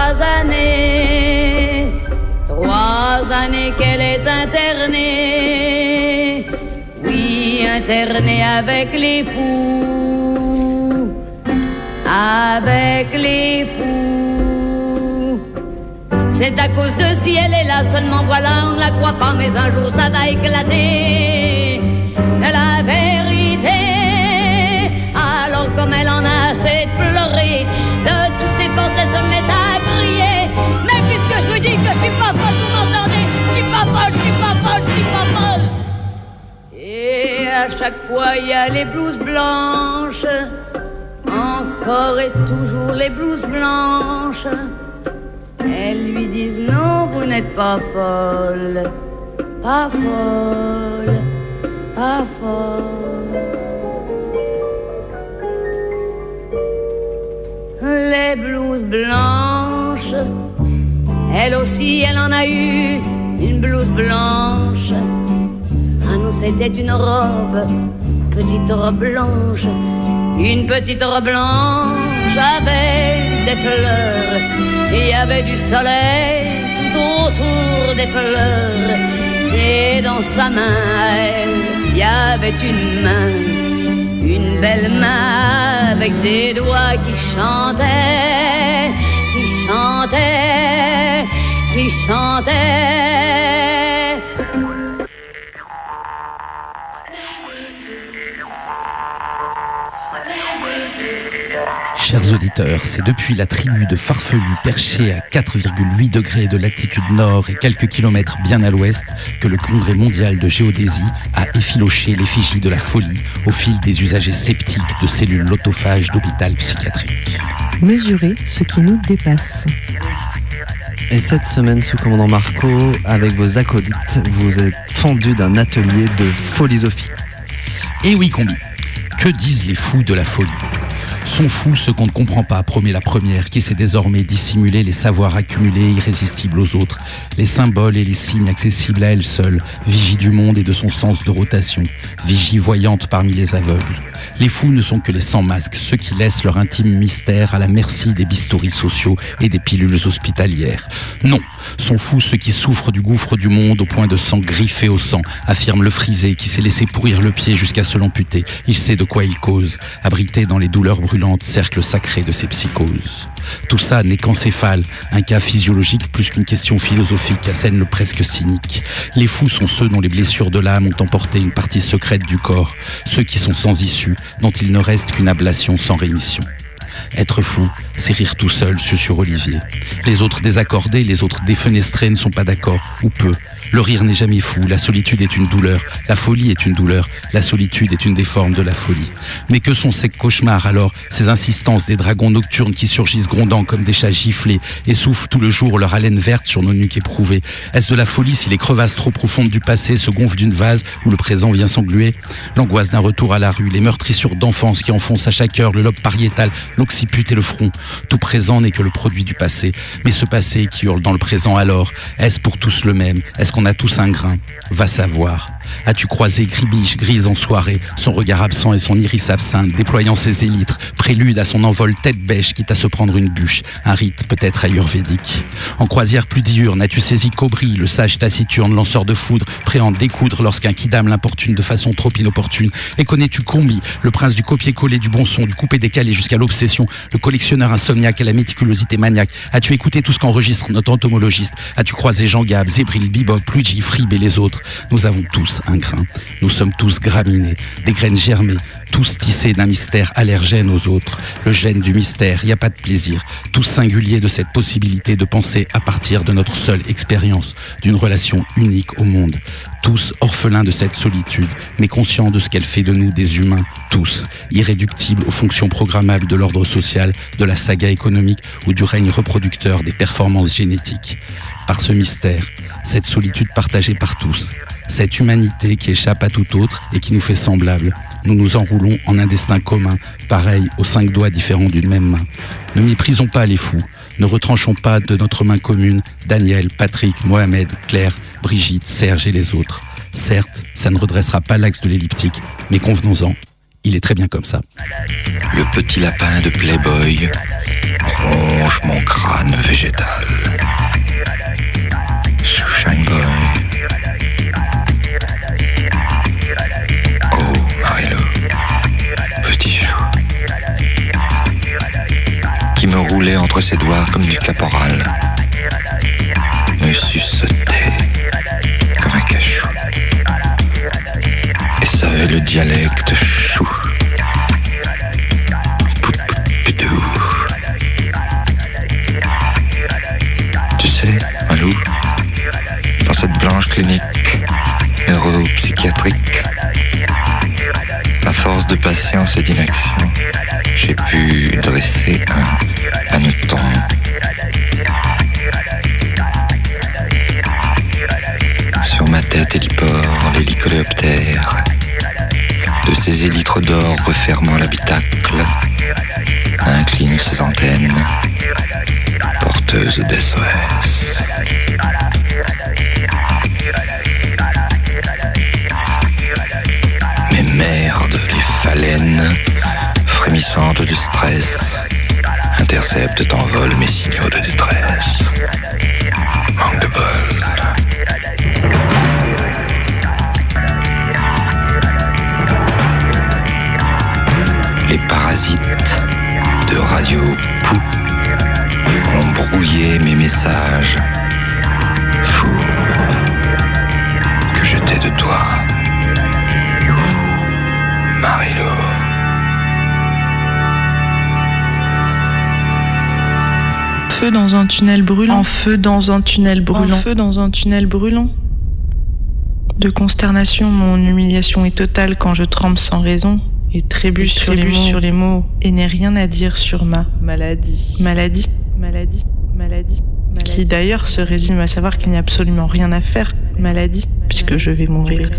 Speaker 32: Trois années. Trois années qu'elle est internée. Oui, internée avec les fous. Avec les fous. C'est à cause de si elle est là seulement, voilà, on ne la croit pas, mais un jour ça va éclater. La vérité, alors comme elle en a assez de pleurer, de tous ses forces, à crier. Mais puisque je vous dis que je suis pas folle, vous m'entendez Je suis pas folle, je suis pas folle, je suis pas folle. Et à chaque fois, il y a les blouses blanches. Encore et toujours les blouses blanches. Elles lui disent non, vous n'êtes pas folle, pas folle, pas folle. Les blouses blanches, elle aussi, elle en a eu une blouse blanche. Ah non, c'était une robe, petite robe blanche, une petite robe blanche avec des fleurs. Il y avait du soleil autour des fleurs. Et dans sa main, elle, il y avait une main, une belle main avec des doigts qui chantaient, qui chantaient, qui chantaient.
Speaker 19: Chers auditeurs, c'est depuis la tribu de Farfelus perchée à 4,8 degrés de latitude nord et quelques kilomètres bien à l'ouest que le Congrès mondial de géodésie a effiloché l'effigie de la folie au fil des usagers sceptiques de cellules lotophages d'hôpital psychiatrique.
Speaker 28: Mesurer ce qui nous dépasse.
Speaker 13: Et cette semaine, sous commandant Marco, avec vos acolytes, vous êtes fendu d'un atelier de pholisophie.
Speaker 19: Et oui, combi. Que disent les fous de la folie? Sont fous ceux qu'on ne comprend pas, promet la première, qui sait désormais dissimuler les savoirs accumulés irrésistibles aux autres, les symboles et les signes accessibles à elle seule, vigie du monde et de son sens de rotation, vigie voyante parmi les aveugles. Les fous ne sont que les sans masques, ceux qui laissent leur intime mystère à la merci des bistouris sociaux et des pilules hospitalières. Non, sont fous ceux qui souffrent du gouffre du monde au point de s'en griffer au sang, affirme le frisé qui s'est laissé pourrir le pied jusqu'à se l'amputer. Il sait de quoi il cause, abrité dans les douleurs cercle sacré de ses psychoses. Tout ça n'est qu'encéphale, un cas physiologique plus qu'une question philosophique, assène le presque cynique. Les fous sont ceux dont les blessures de l'âme ont emporté une partie secrète du corps, ceux qui sont sans issue, dont il ne reste qu'une ablation sans rémission. Être fou, c'est rire tout seul, sur Olivier. Les autres désaccordés, les autres défenestrés ne sont pas d'accord, ou peu. Le rire n'est jamais fou, la solitude est une douleur, la folie est une douleur, la solitude est une des formes de la folie. Mais que sont ces cauchemars alors, ces insistances des dragons nocturnes qui surgissent grondant comme des chats giflés et soufflent tout le jour leur haleine verte sur nos nuques éprouvées? Est-ce de la folie si les crevasses trop profondes du passé se gonflent d'une vase où le présent vient s'engluer? L'angoisse d'un retour à la rue, les meurtrissures d'enfance qui enfoncent à chaque heure le lobe pariétal, l'occiput le front. Tout présent n'est que le produit du passé. Mais ce passé qui hurle dans le présent alors, est-ce pour tous le même? Est-ce qu'on a tous un grain? Va savoir. As-tu croisé Gribiche, grise en soirée, son regard absent et son iris absinthe, déployant ses élytres, prélude à son envol tête bêche, quitte à se prendre une bûche, un rite peut-être ayurvédique. En croisière plus diurne, as-tu saisi Cobri, le sage taciturne, lanceur de foudre, prêt à en découdre lorsqu'un kidam l'importune de façon trop inopportune? Et connais-tu Combi, le prince du copier-coller, du bon son, du coupé-décalé jusqu'à l'obsession, le collectionneur insomniaque à la méticulosité maniaque? As-tu écouté tout ce qu'enregistre notre entomologiste? As-tu croisé Jean Gab, Zébril, Bibop, Luigi, Frib et les autres? Nous avons tous un grain. Nous sommes tous graminés, des graines germées, tous tissés d'un mystère allergène aux autres. Le gène du mystère, il n'y a pas de plaisir. Tous singuliers de cette possibilité de penser à partir de notre seule expérience, d'une relation unique au monde. Tous orphelins de cette solitude, mais conscients de ce qu'elle fait de nous des humains, tous, irréductibles aux fonctions programmables de l'ordre social, de la saga économique ou du règne reproducteur des performances génétiques. Par ce mystère, cette solitude partagée par tous, cette humanité qui échappe à tout autre et qui nous fait semblables. Nous nous enroulons en un destin commun, pareil aux cinq doigts différents d'une même main. Ne méprisons pas les fous, ne retranchons pas de notre main commune Daniel, Patrick, Mohamed, Claire, Brigitte, Serge et les autres. Certes, ça ne redressera pas l'axe de l'elliptique, mais convenons-en, il est très bien comme ça.
Speaker 33: Le petit lapin de Playboy Mange mon crâne végétal. Shine Boy. Me roulait entre ses doigts comme du caporal. Me suçotait comme un cachou. Et savait le dialecte chou. Tu sais, Malou, dans cette blanche clinique neuropsychiatrique, force de patience et d'inaction, j'ai pu dresser un hanneton. Sur ma tête hélipore, l'hélicoléoptère, de ses élytres d'or refermant l'habitacle, incline ses antennes, porteuses d'SOS.
Speaker 28: Un tunnel brûlant. En feu dans un tunnel brûlant. En feu dans un tunnel brûlant. De consternation, mon humiliation est totale quand je tremble sans raison et trébuche sur les, mots, sur les mots et n'ai rien à dire sur ma maladie. Maladie. Maladie. Maladie. Qui d'ailleurs se résume à savoir qu'il n'y a absolument rien à faire. Maladie. Puisque je vais mourir.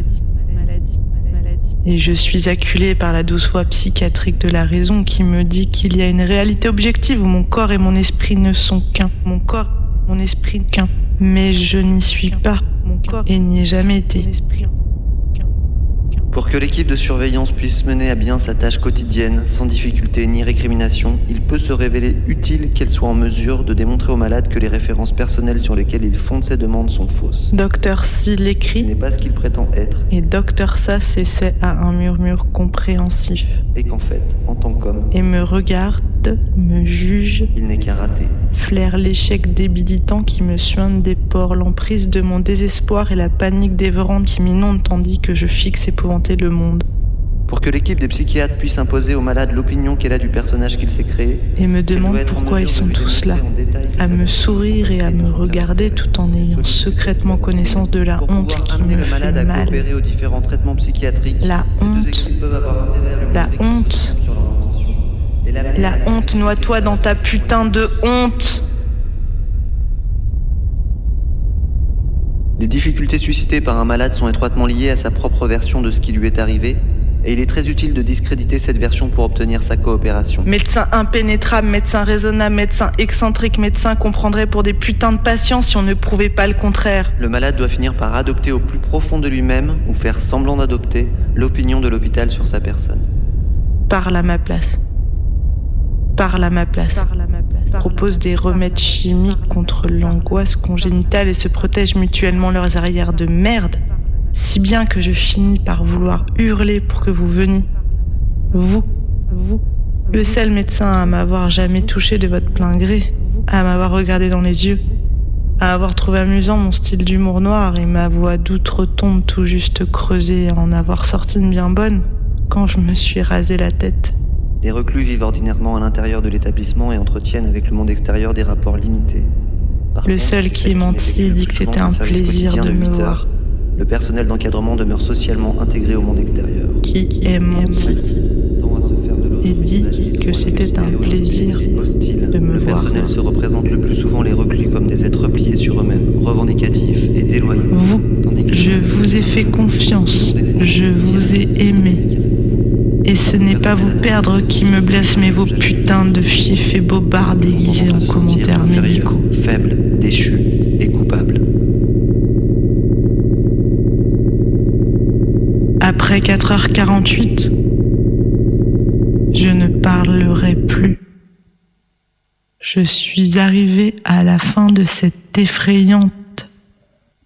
Speaker 28: Et je suis acculée par la douce voix psychiatrique de la raison qui me dit qu'il y a une réalité objective où mon corps et mon esprit ne sont qu'un. Mon corps, mon esprit qu'un. Mais je n'y suis pas. Mon corps et n'y ai jamais été.
Speaker 13: Pour que l'équipe de surveillance puisse mener à bien sa tâche quotidienne sans difficulté ni récrimination, il peut se révéler utile qu'elle soit en mesure de démontrer aux malades que les références personnelles sur lesquelles il fonde ses demandes sont fausses.
Speaker 28: Docteur Si l'écrit.
Speaker 13: n'est pas ce qu'il prétend être.
Speaker 28: Et Docteur Sa s'essaie à un murmure compréhensif.
Speaker 13: Et qu'en fait, en tant qu'homme,
Speaker 28: Et me regarde, me juge,
Speaker 13: il n'est qu'un raté.
Speaker 28: flaire l'échec débilitant qui me suinte des pores, l'emprise de mon désespoir et la panique dévorante qui m'inonde tandis que je fixe le monde.
Speaker 13: Pour que l'équipe des psychiatres puisse imposer aux malades l'opinion qu'elle a du personnage qu'il s'est créé,
Speaker 28: Et me demande pourquoi ils sont tous là, à me sourire et à me regarder tout en ayant secrètement connaissance de la honte qui me fait mal. La honte, la honte, la honte, noie-toi dans ta putain de honte.
Speaker 13: Les difficultés suscitées par un malade sont étroitement liées à sa propre version de ce qui lui est arrivé, et il est très utile de discréditer cette version pour obtenir sa coopération.
Speaker 28: Médecin impénétrable, médecin raisonnable, médecin excentrique, médecin qu'on prendrait pour des putains de patients si on ne prouvait pas le contraire.
Speaker 13: Le malade doit finir par adopter au plus profond de lui-même, ou faire semblant d'adopter, l'opinion de l'hôpital sur sa personne.
Speaker 28: Parle à ma place. Parle à ma place. Propose des remèdes chimiques contre l'angoisse congénitale et se protègent mutuellement leurs arrières de merde. Si bien que je finis par vouloir hurler pour que vous veniez. Vous, vous, le seul médecin à m'avoir jamais touché de votre plein gré, à m'avoir regardé dans les yeux, à avoir trouvé amusant mon style d'humour noir et ma voix d'outre-tombe tout juste creusée, à en avoir sorti une bien bonne quand je me suis rasé la tête.
Speaker 13: Les reclus vivent ordinairement à l'intérieur de l'établissement et entretiennent avec le monde extérieur des rapports limités. Par
Speaker 28: Le
Speaker 13: contre,
Speaker 28: seul qui ait menti
Speaker 13: n'effectue
Speaker 28: et dit que c'était un plaisir de me
Speaker 13: 8
Speaker 28: voir.
Speaker 13: Le personnel d'encadrement demeure socialement intégré au monde extérieur.
Speaker 28: Qui ait menti et dit que c'était un plaisir de me
Speaker 13: Le
Speaker 28: voir.
Speaker 13: personnel se représente le plus souvent les reclus comme des êtres pliés sur eux-mêmes, revendicatifs et déloyaux.
Speaker 28: Vous, je vous ai fait confiance, je vous ai aimé. Ce n'est pas vous perdre qui me blesse, mais vos putains de fiefs et bobards déguisés en commentaires médicaux.
Speaker 13: Faible, déchu et coupable.
Speaker 28: Après 4h48, je ne parlerai plus.
Speaker 30: Je suis arrivée à la fin de cette effrayante,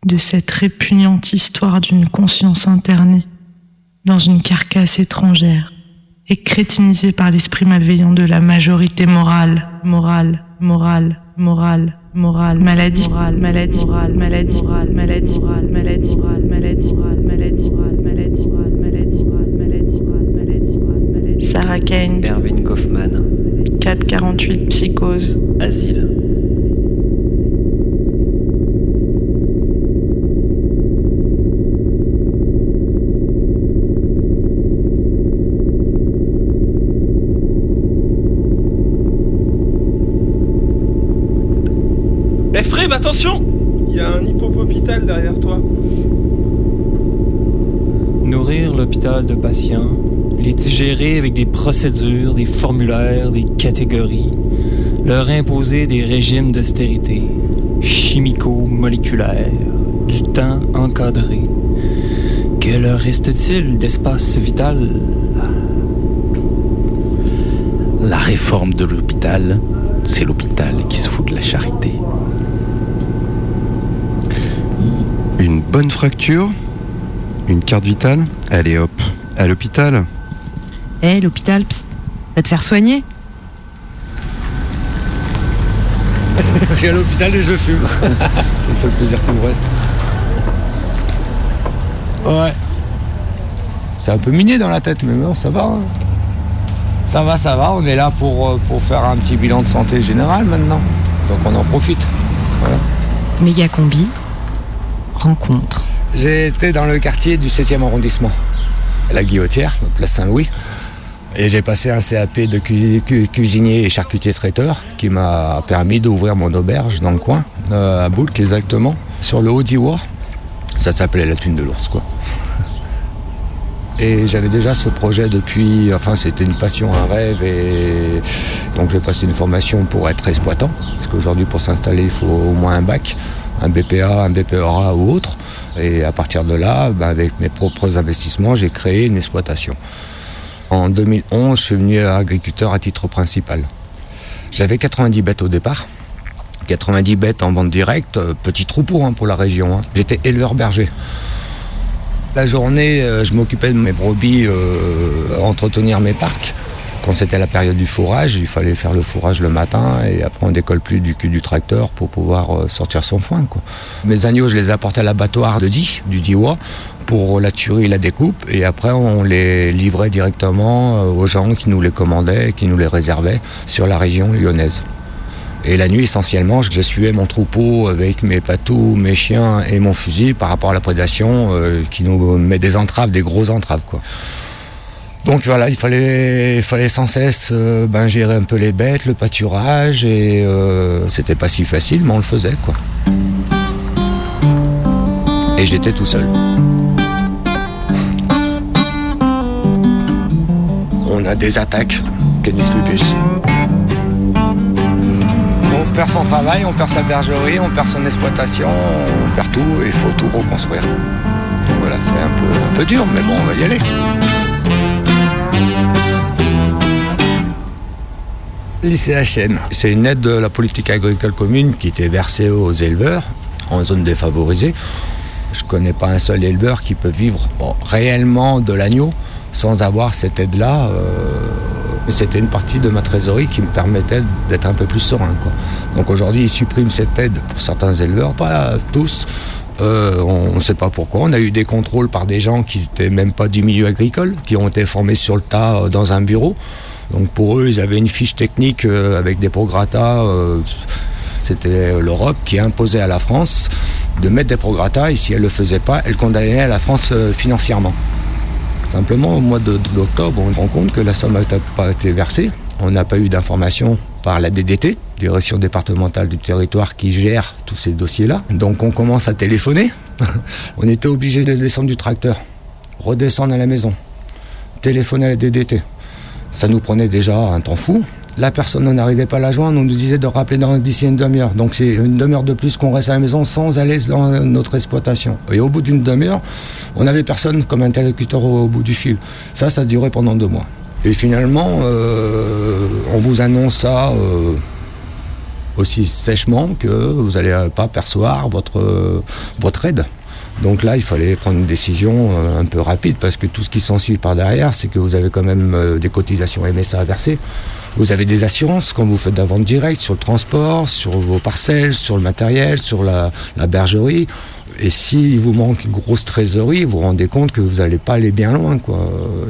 Speaker 30: de cette répugnante histoire d'une conscience internée dans une carcasse étrangère et crétinisée par l'esprit malveillant de la majorité morale, morale, morale, morale, morale, maladie, morale, maladie, morale, maladie, morale, maladie, morale, maladie, morale, maladie, morale, maladie, morale, maladie, morale, maladie, morale, maladie, morale, maladie, morale, maladie. Sarah Kane,
Speaker 13: Erwin Kaufmann,
Speaker 30: 448 psychose.
Speaker 13: Asile.
Speaker 1: Eh Freb, attention Il y a un hippopopital derrière toi.
Speaker 34: Nourrir l'hôpital de patients, les digérer avec des procédures, des formulaires, des catégories, leur imposer des régimes d'austérité, chimico-moléculaires, du temps encadré. Que leur reste-t-il d'espace vital?
Speaker 19: La réforme de l'hôpital, c'est l'hôpital qui se fout de la charité.
Speaker 27: Une bonne fracture Une carte vitale Allez hop, à l'hôpital
Speaker 28: Eh, l'hôpital, psst, va te faire soigner
Speaker 35: J'ai à l'hôpital et je fume. c'est le seul plaisir qui me reste. Ouais. C'est un peu miné dans la tête, mais non, ça va. hein. Ça va, ça va. On est là pour, euh, pour faire un petit bilan de santé générale maintenant. Donc on en profite. Voilà.
Speaker 36: Méga combi, rencontre.
Speaker 35: J'ai été dans le quartier du 7e arrondissement, la Guillotière, place Saint-Louis. Et j'ai passé un CAP de cuisi- cu- cuisinier et charcutier traiteur qui m'a permis d'ouvrir mon auberge dans le coin, euh, à Boulc exactement, sur le haut d'Ivoire. Ça s'appelait la thune de l'ours, quoi. Et j'avais déjà ce projet depuis, enfin c'était une passion, un rêve, et donc j'ai passé une formation pour être exploitant, parce qu'aujourd'hui pour s'installer il faut au moins un bac, un BPA, un BPRA ou autre. Et à partir de là, ben, avec mes propres investissements, j'ai créé une exploitation. En 2011, je suis venu agriculteur à titre principal. J'avais 90 bêtes au départ. 90 bêtes en vente directe, euh, petit troupeau hein, pour la région. hein. J'étais éleveur berger. La journée, euh, je m'occupais de mes brebis, euh, entretenir mes parcs. Quand c'était la période du fourrage, il fallait faire le fourrage le matin et après on décolle plus du cul du tracteur pour pouvoir euh, sortir son foin. Mes agneaux, je les apportais à l'abattoir de Die, du Diois, pour la tuerie et la découpe et après on les livrait directement euh, aux gens qui nous les commandaient, qui nous les réservaient sur la région lyonnaise. Et la nuit, essentiellement, je suivais mon troupeau avec mes patous, mes chiens et mon fusil par rapport à la prédation euh, qui nous met des entraves, des grosses entraves. Donc voilà, il fallait, il fallait sans cesse euh, ben, gérer un peu les bêtes, le pâturage, et euh, c'était pas si facile, mais on le faisait. Quoi. Et j'étais tout seul. On a des attaques, Canis lupus. On perd son travail, on perd sa bergerie, on perd son exploitation, on perd tout et il faut tout reconstruire. Voilà, c'est un peu, un peu dur, mais bon, on va y aller. L'ICHN, c'est une aide de la politique agricole commune qui était versée aux éleveurs en zone défavorisée. Je connais pas un seul éleveur qui peut vivre réellement de l'agneau sans avoir cette aide-là. euh, C'était une partie de ma trésorerie qui me permettait d'être un peu plus serein. quoi. Donc aujourd'hui, ils suppriment cette aide pour certains éleveurs, pas tous. Euh, on ne sait pas pourquoi. On a eu des contrôles par des gens qui n'étaient même pas du milieu agricole, qui ont été formés sur le tas euh, dans un bureau. Donc pour eux, ils avaient une fiche technique euh, avec des prograta. euh, C'était l'Europe qui imposait à la France de mettre des prograta et si elle ne le faisait pas, elle condamnait la France euh, financièrement. Simplement, au mois d'octobre, on se rend compte que la somme n'a pas été versée. On n'a pas eu d'information par la DDT, Direction départementale du territoire, qui gère tous ces dossiers-là. Donc on commence à téléphoner. on était obligé de descendre du tracteur, redescendre à la maison, téléphoner à la DDT. Ça nous prenait déjà un temps fou. La personne, on n'arrivait pas à la joindre, on nous disait de rappeler d'ici une demi-heure. Donc c'est une demi-heure de plus qu'on reste à la maison sans aller dans notre exploitation. Et au bout d'une demi-heure, on n'avait personne comme interlocuteur au, bout du fil. Ça, ça a duré pendant deux mois. Et finalement, euh, on vous annonce ça euh, aussi sèchement que vous n'allez pas percevoir votre, votre aide. Donc là, il fallait prendre une décision euh, un peu rapide parce que tout ce qui s'ensuit par derrière, c'est que vous avez quand même euh, des cotisations MSA à verser. Vous avez des assurances quand vous faites de la vente directe sur le transport, sur vos parcelles, sur le matériel, sur la, bergerie. Et s'il vous manque une grosse trésorerie, vous vous rendez compte que vous n'allez pas aller bien loin. Quoi.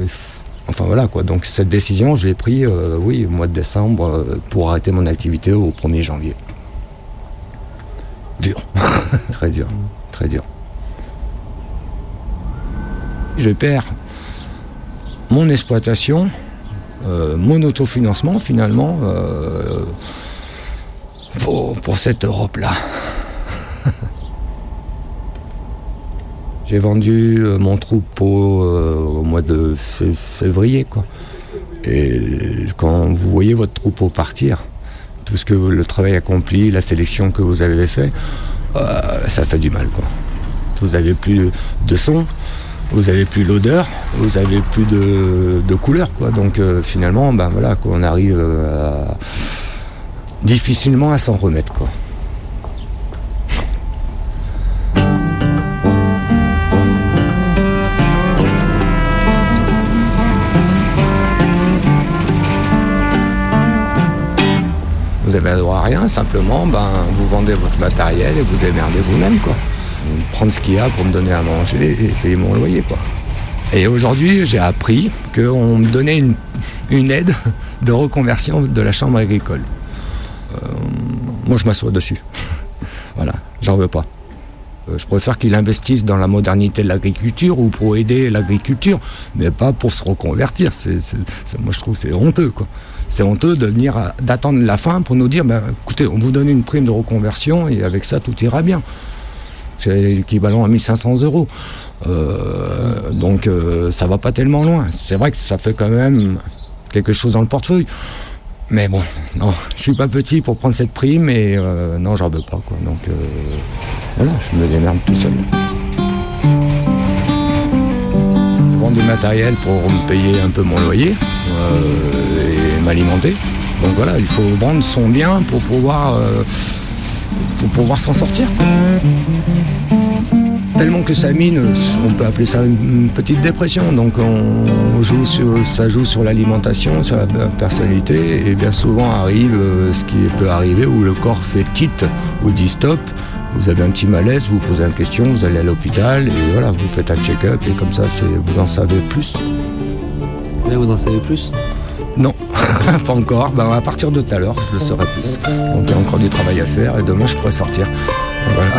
Speaker 35: Faut- Enfin voilà quoi. Donc cette décision, je l'ai prise, euh, oui, au mois de décembre, euh, pour arrêter mon activité au 1er janvier. Dur. très dur. Très dur. Je perds mon exploitation, euh, mon autofinancement finalement, euh, pour, cette Europe-là. J'ai vendu euh, mon troupeau au mois de fé- février, quoi. Et quand vous voyez votre troupeau partir, tout ce que le travail accompli, la sélection que vous avez fait, ça fait du mal. Vous avez plus de son, vous avez plus l'odeur, vous avez plus de, de couleur, quoi. Donc euh, finalement, ben voilà, quoi, on arrive euh, difficilement à s'en remettre, quoi. Vous avez droit à rien, simplement, ben, vous vendez votre matériel et vous démerdez vous-même, quoi. Prendre ce qu'il y a pour me donner à manger et payer mon loyer, quoi. Et aujourd'hui, j'ai appris qu'on me donnait une, une aide de reconversion de la chambre agricole. Euh, moi, je m'assois dessus. voilà, j'en veux pas. Euh, Je préfère qu'il investisse dans la modernité de l'agriculture ou pour aider l'agriculture, mais pas pour se reconvertir. Moi, je trouve c'est honteux. C'est honteux d'attendre la fin pour nous dire, ben, écoutez, on vous donne une prime de reconversion et avec ça, tout ira bien. C'est équivalent à 1500 euros. Euh, donc, euh, ça va pas tellement loin. C'est vrai que ça fait quand même quelque chose dans le portefeuille. Mais bon, non, je suis pas petit pour prendre cette prime et euh, non, j'en veux pas. Donc, euh, voilà, je me démerde tout seul. Je vends du matériel pour me payer un peu mon loyer et m'alimenter. Donc voilà, il faut vendre son bien pour pouvoir, pour pouvoir s'en sortir. Tellement que ça mine, on peut appeler ça une petite dépression. Donc ça joue sur l'alimentation, sur la personnalité, et bien souvent arrive euh, ce qui peut arriver où le corps fait tilt ou dit stop. Vous avez un petit malaise, vous posez une question, vous allez à l'hôpital et voilà, vous faites un check-up et comme ça, vous en savez plus.
Speaker 13: Vous en savez plus?
Speaker 35: Non, pas encore. Ben, à partir de tout à l'heure, je le saurai plus. Donc il y a encore du travail à faire et demain, je pourrai sortir. Voilà.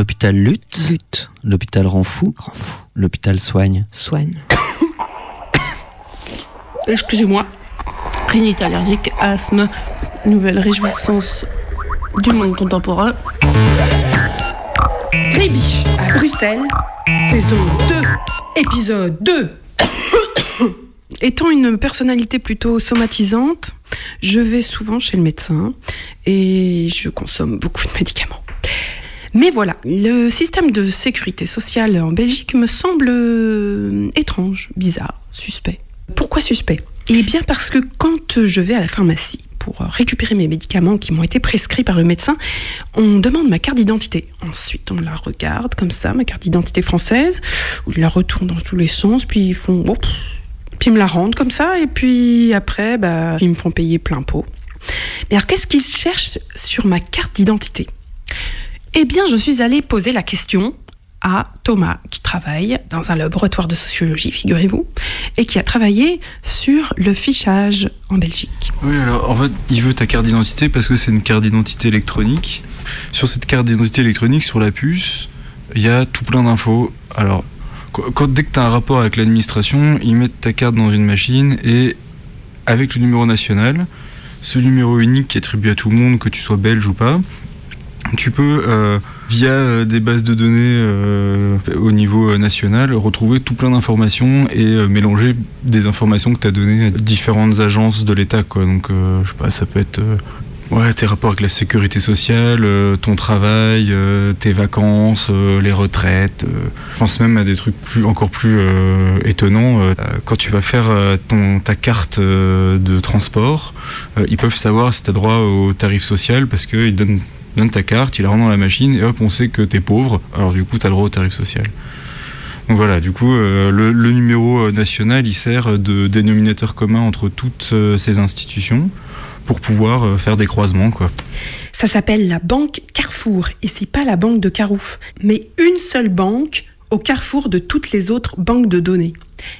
Speaker 17: L'hôpital lutte. L'hôpital rend fou. L'hôpital soigne.
Speaker 28: Soigne.
Speaker 37: Excusez-moi. Rhinite allergique, asthme, nouvelle réjouissance du monde contemporain. Rébiche à Bruxelles, saison 2, épisode 2. Étant une personnalité plutôt somatisante, je vais souvent chez le médecin et je consomme beaucoup de médicaments. Mais voilà, le système de sécurité sociale en Belgique me semble euh, étrange, bizarre, suspect. Pourquoi suspect? Eh bien parce que quand je vais à la pharmacie pour euh, récupérer mes médicaments qui m'ont été prescrits par le médecin, on demande ma carte d'identité. Ensuite, on la regarde comme ça, ma carte d'identité française, ou je la retourne dans tous les sens, puis ils font... puis ils me la rendent comme ça, et puis après, bah, ils me font payer plein pot. Mais alors, qu'est-ce qu'ils cherchent sur ma carte d'identité? Eh bien, je suis allée poser la question à Thomas, qui travaille dans un laboratoire de sociologie, figurez-vous, et qui a travaillé sur le fichage en Belgique.
Speaker 38: Oui, alors en fait, il veut ta carte d'identité parce que c'est une carte d'identité électronique. Sur cette carte d'identité électronique, sur la puce, il y a tout plein d'infos. Alors, dès que tu as un rapport avec l'administration, ils mettent ta carte dans une machine et avec le numéro national, ce numéro unique qui est attribué à tout le monde, que tu sois belge ou pas, tu peux, euh, via euh, des bases de données euh, au niveau national, retrouver tout plein d'informations et mélanger des informations que tu as données à différentes agences de l'État. Donc, je sais pas, ça peut être ouais, tes rapports avec la sécurité sociale, ton travail, tes vacances, les retraites. je pense même à des trucs plus, encore plus étonnants. Quand tu vas faire ton, ta carte de transport, ils peuvent savoir si tu as droit au tarif social parce qu'ils donnent donne ta carte, il la rend dans la machine et hop, on sait que t'es pauvre, alors du coup, t'as le droit au tarif social. Donc voilà, du coup, euh, le, numéro euh, national, il sert de dénominateur commun entre toutes euh, ces institutions pour pouvoir faire des croisements, quoi.
Speaker 37: Ça s'appelle la banque Carrefour et c'est pas la banque de Carouf, mais une seule banque au carrefour de toutes les autres banques de données.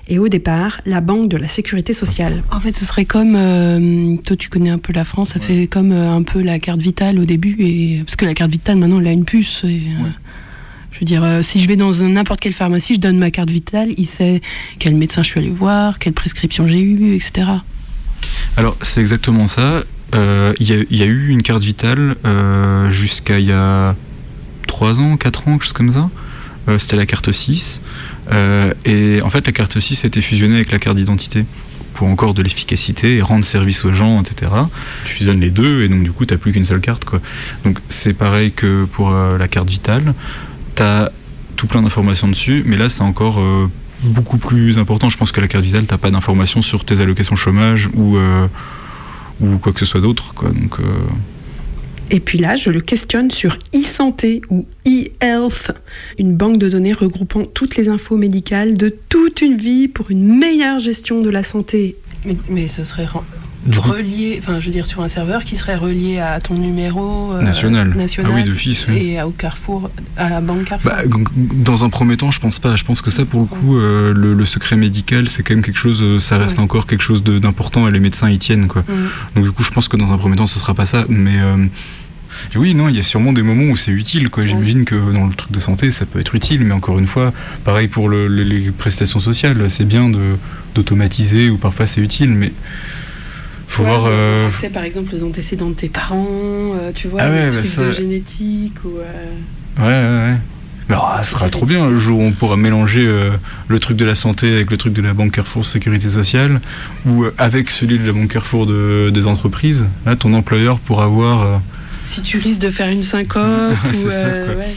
Speaker 37: Et au départ, la banque de la sécurité sociale. En fait, ce serait comme euh, toi, tu connais un peu la France, ça fait comme euh, un peu la carte vitale au début, et parce que la carte vitale maintenant, elle a une puce. Et, euh, Je veux dire, euh, si je vais dans un- n'importe quelle pharmacie, je donne ma carte vitale, il sait quel médecin je suis allé voir, quelle prescription j'ai eue, etc.
Speaker 38: Alors, c'est exactement ça. Euh, Il y, y a eu une carte vitale euh, jusqu'à il y a 3 ans, 4 ans, quelque chose comme ça. Euh, C'était la carte 6. Euh, et en fait, la carte 6 a été fusionnée avec la carte d'identité pour encore de l'efficacité et rendre service aux gens, etc. Tu fusionnes les deux et donc du coup, tu n'as plus qu'une seule carte. Donc, c'est pareil que pour euh, la carte vitale. Tu as tout plein d'informations dessus, mais là, c'est encore beaucoup plus important. Je pense que la carte vitale, t'as pas d'informations sur tes allocations chômage ou, quoi que ce soit d'autre.
Speaker 37: Et puis là, je le questionne sur e-santé ou e-health, une banque de données regroupant toutes les infos médicales de toute une vie pour une meilleure gestion de la santé. Mais, mais ce serait relié, enfin, je veux dire, sur un serveur qui serait relié à ton numéro euh,
Speaker 38: National.
Speaker 37: national
Speaker 38: Ah oui, d'office, oui.
Speaker 37: et au Carrefour, à la banque Carrefour.
Speaker 38: bah, dans un premier temps, je pense pas. Je pense que ça, pour le coup, euh, le, le secret médical, c'est quand même quelque chose. euh, Ça reste encore quelque chose de- d'important et les médecins y tiennent, quoi.
Speaker 37: Mm.
Speaker 38: Donc du coup, je pense que dans un premier temps, ce sera pas ça. Mais euh, oui, non, il y a sûrement des moments où c'est utile. Quoi. J'imagine que dans le truc de santé, ça peut être utile. Mais encore une fois, pareil pour le- le- les prestations sociales, c'est bien de- d'automatiser ou parfois c'est utile, mais faut
Speaker 37: Ouais,
Speaker 38: voir. euh,
Speaker 37: accès, par exemple aux antécédents de tes parents, euh, tu vois,
Speaker 38: Ah ouais,
Speaker 37: des
Speaker 38: bah ça-
Speaker 37: de génétique ou. euh,
Speaker 38: Ouais, ouais, ouais. Alors, ça sera trop bien le jour où on pourra mélanger euh, le truc de la santé avec le truc de la banque Carrefour Sécurité Sociale ou euh, avec celui de la banque Carrefour de- des entreprises. Là, ton employeur pourra voir.
Speaker 37: Si tu risques de faire une syncope ou.
Speaker 38: c'est ça,
Speaker 37: euh, ouais.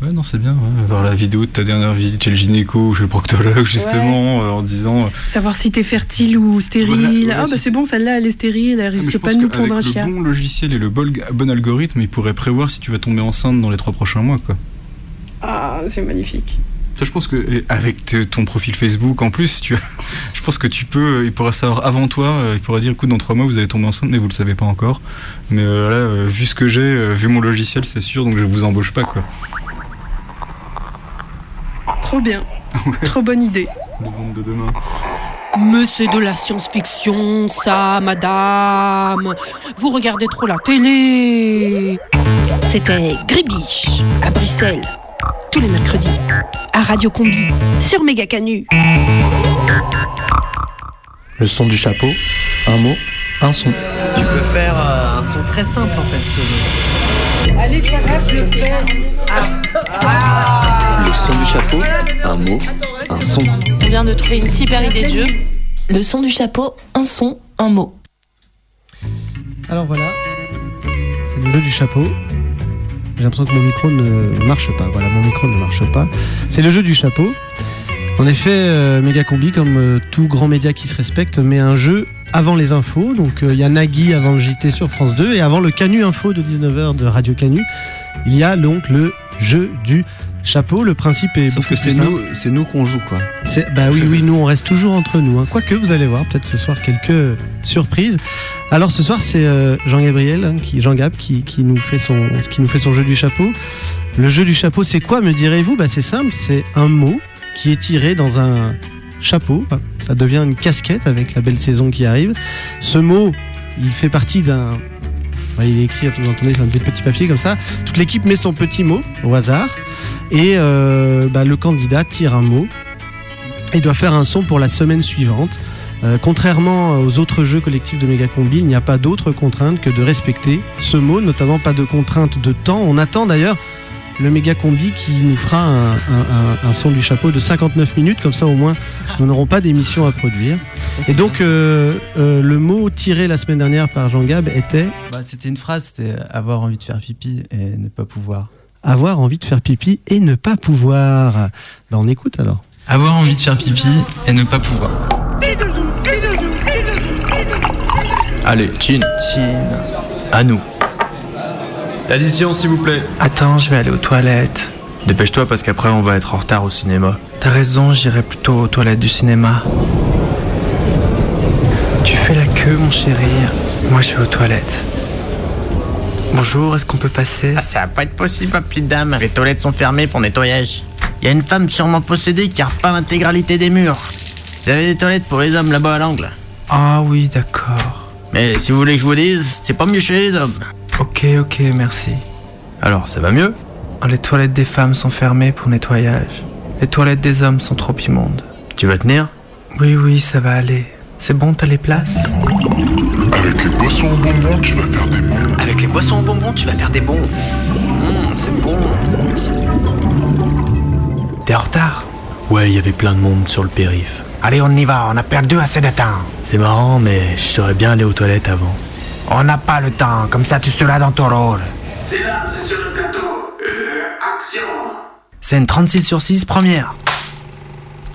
Speaker 38: Ouais, non, c'est bien. ouais. Voir la vidéo de ta dernière visite chez le gynéco ou chez le proctologue, justement, euh, en disant. euh,
Speaker 37: Savoir si t'es fertile ou stérile.
Speaker 38: Voilà,
Speaker 37: ah, bah
Speaker 38: si
Speaker 37: c'est bon, celle-là, elle est stérile, elle
Speaker 38: Ah,
Speaker 37: risque pas de nous pondre un
Speaker 38: le
Speaker 37: chien.
Speaker 38: bon logiciel et le bon, bon algorithme, il pourrait prévoir si tu vas tomber enceinte dans les trois prochains mois, quoi.
Speaker 37: Ah, c'est magnifique.
Speaker 38: Je pense que et avec ton profil Facebook en plus, tu, je pense que tu peux, il pourra savoir avant toi, euh, il pourra dire, écoute, dans trois mois vous allez tomber enceinte, mais vous le savez pas encore. Mais euh, là, euh, vu ce que j'ai, euh, vu mon logiciel, c'est sûr, donc je vous embauche pas, quoi.
Speaker 37: Trop bien. Trop bonne idée.
Speaker 38: Le monde de demain.
Speaker 39: Mais c'est de la science-fiction, ça, madame. Vous regardez trop la télé. C'était Gribiche, à Bruxelles, tous les mercredis, à Radio Combi, sur Méga Canu.
Speaker 40: Le son du chapeau, un mot, un son.
Speaker 17: Tu peux faire euh, un son très simple en fait. Solo.
Speaker 39: Allez, pas grave, je le fais.
Speaker 40: Le son du chapeau, un mot, un son.
Speaker 39: On vient de trouver une super idée de jeu.
Speaker 41: Le son du chapeau, un son, un mot.
Speaker 15: Alors voilà, c'est le jeu du chapeau. J'ai l'impression que mon micro ne marche pas. Voilà, mon micro ne marche pas. C'est le jeu du chapeau. En effet, euh, Combi, comme euh, tout grand média qui se respecte, met un jeu avant les infos. Donc euh, il y a Nagui avant le JT sur France 2 et avant le Canu Info de 19h de Radio Canu. Il y a donc le jeu du chapeau. Le principe est
Speaker 33: Sauf que c'est nous, c'est nous qu'on joue quoi.
Speaker 15: Bah oui, oui, nous on reste toujours entre nous. hein. Quoique vous allez voir peut-être ce soir quelques surprises. Alors ce soir c'est euh, Jean-Gabriel, hein, qui, Jean Gab, qui, qui nous fait son, qui nous fait son jeu du chapeau. Le jeu du chapeau, c'est quoi, me direz-vous? Bah c'est simple, c'est un mot qui est tiré dans un chapeau. Ça devient une casquette avec la belle saison qui arrive. Ce mot, il fait partie d'un il est écrit, vous entendez, sur un petit papier comme ça. Toute l'équipe met son petit mot au hasard et euh, bah, le candidat tire un mot et doit faire un son pour la semaine suivante. Euh, contrairement aux autres jeux collectifs de Megacombi, il n'y a pas d'autre contrainte que de respecter ce mot, notamment pas de contrainte de temps. On attend d'ailleurs le Megacombi qui nous fera un, un- un- un son du chapeau de 59 minutes, comme ça au moins nous n'aurons pas d'émission à produire. Et donc euh, euh, le mot tiré la semaine dernière par Jean Gab était
Speaker 42: Bah, c'était une phrase, c'était avoir envie de faire pipi et ne pas pouvoir.
Speaker 15: Avoir envie de faire pipi et ne pas pouvoir. Bah on écoute alors.
Speaker 42: Avoir envie de faire pipi et ne pas pouvoir.
Speaker 43: Allez, Chin. Chin. À nous. L'addition, s'il vous plaît.
Speaker 42: Attends, je vais aller aux toilettes.
Speaker 43: Dépêche-toi parce qu'après on va être en retard au cinéma.
Speaker 42: T'as raison, j'irai plutôt aux toilettes du cinéma. Tu fais la queue, mon chéri. Moi, je vais aux toilettes. Bonjour, est-ce qu'on peut passer
Speaker 44: Ah, ça va pas être possible, ma petite dame. Les toilettes sont fermées pour nettoyage. Il y a une femme sûrement possédée qui a repeint l'intégralité des murs. Vous avez des toilettes pour les hommes là-bas à l'angle.
Speaker 42: Ah oui, d'accord.
Speaker 44: Mais si vous voulez que je vous dise, c'est pas mieux chez les hommes.
Speaker 42: Ok, ok, merci.
Speaker 43: Alors, ça va mieux?
Speaker 42: Les toilettes des femmes sont fermées pour nettoyage. Les toilettes des hommes sont trop immondes.
Speaker 43: Tu vas tenir?
Speaker 42: Oui, oui, ça va aller. C'est bon, t'as les places?
Speaker 45: Avec les boissons au bonbon, tu vas faire des bons.
Speaker 44: Avec les boissons au bonbon, tu vas faire des bons. Mmh, c'est bon.
Speaker 43: T'es en retard? Ouais, il y avait plein de monde sur le périph.
Speaker 44: Allez, on y va, on a perdu assez de temps.
Speaker 43: C'est marrant, mais je saurais bien aller aux toilettes avant.
Speaker 44: On n'a pas le temps, comme ça tu seras dans ton rôle.
Speaker 20: C'est là, c'est sur le plateau. Euh, action.
Speaker 43: Scène 36 sur 6, première.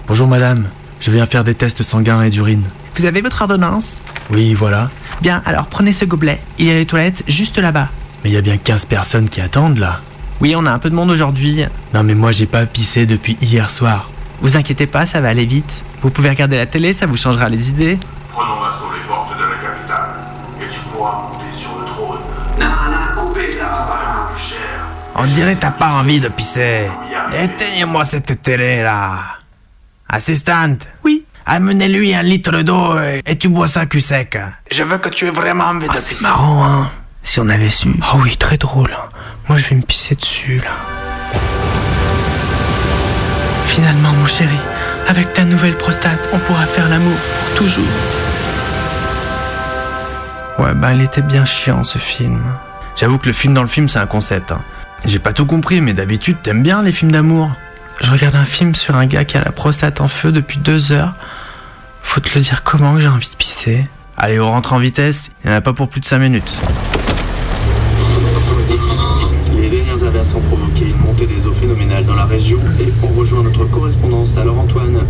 Speaker 43: Bonjour madame, je viens faire des tests sanguins et d'urine.
Speaker 44: Vous avez votre ordonnance?
Speaker 43: Oui, voilà.
Speaker 44: Bien, alors prenez ce gobelet. Il y a les toilettes juste là-bas.
Speaker 43: Mais il y a bien 15 personnes qui attendent là.
Speaker 44: Oui, on a un peu de monde aujourd'hui.
Speaker 43: Non mais moi j'ai pas pissé depuis hier soir.
Speaker 44: Vous inquiétez pas, ça va aller vite. Vous pouvez regarder la télé, ça vous changera les idées.
Speaker 20: Prenons l'assaut les portes de la capitale. Et tu pourras monter sur le trône. Non, non, coupez ça, voilà, plus cher.
Speaker 44: On dirait t'as pas envie de pisser. Éteignez-moi cette télé là. Assistante Oui. Amenez-lui un litre d'eau et, et tu bois ça cul sec. Je veux que tu aies vraiment envie de pisser.
Speaker 42: C'est marrant, hein Si on avait su. Ah oui, très drôle. hein. Moi, je vais me pisser dessus, là. Finalement, mon chéri, avec ta nouvelle prostate, on pourra faire l'amour pour toujours. Ouais, ben, il était bien chiant, ce film.
Speaker 43: J'avoue que le film dans le film c'est un concept. hein. J'ai pas tout compris, mais d'habitude t'aimes bien les films d'amour.
Speaker 42: Je regarde un film sur un gars qui a la prostate en feu depuis deux heures. Faut te le dire comment que j'ai envie de pisser.
Speaker 43: Allez, on rentre en vitesse, il y en a pas pour plus de 5 minutes.
Speaker 46: Les dernières averses ont provoqué une montée des eaux phénoménales dans la région et on rejoint notre correspondance. Alors Antoine,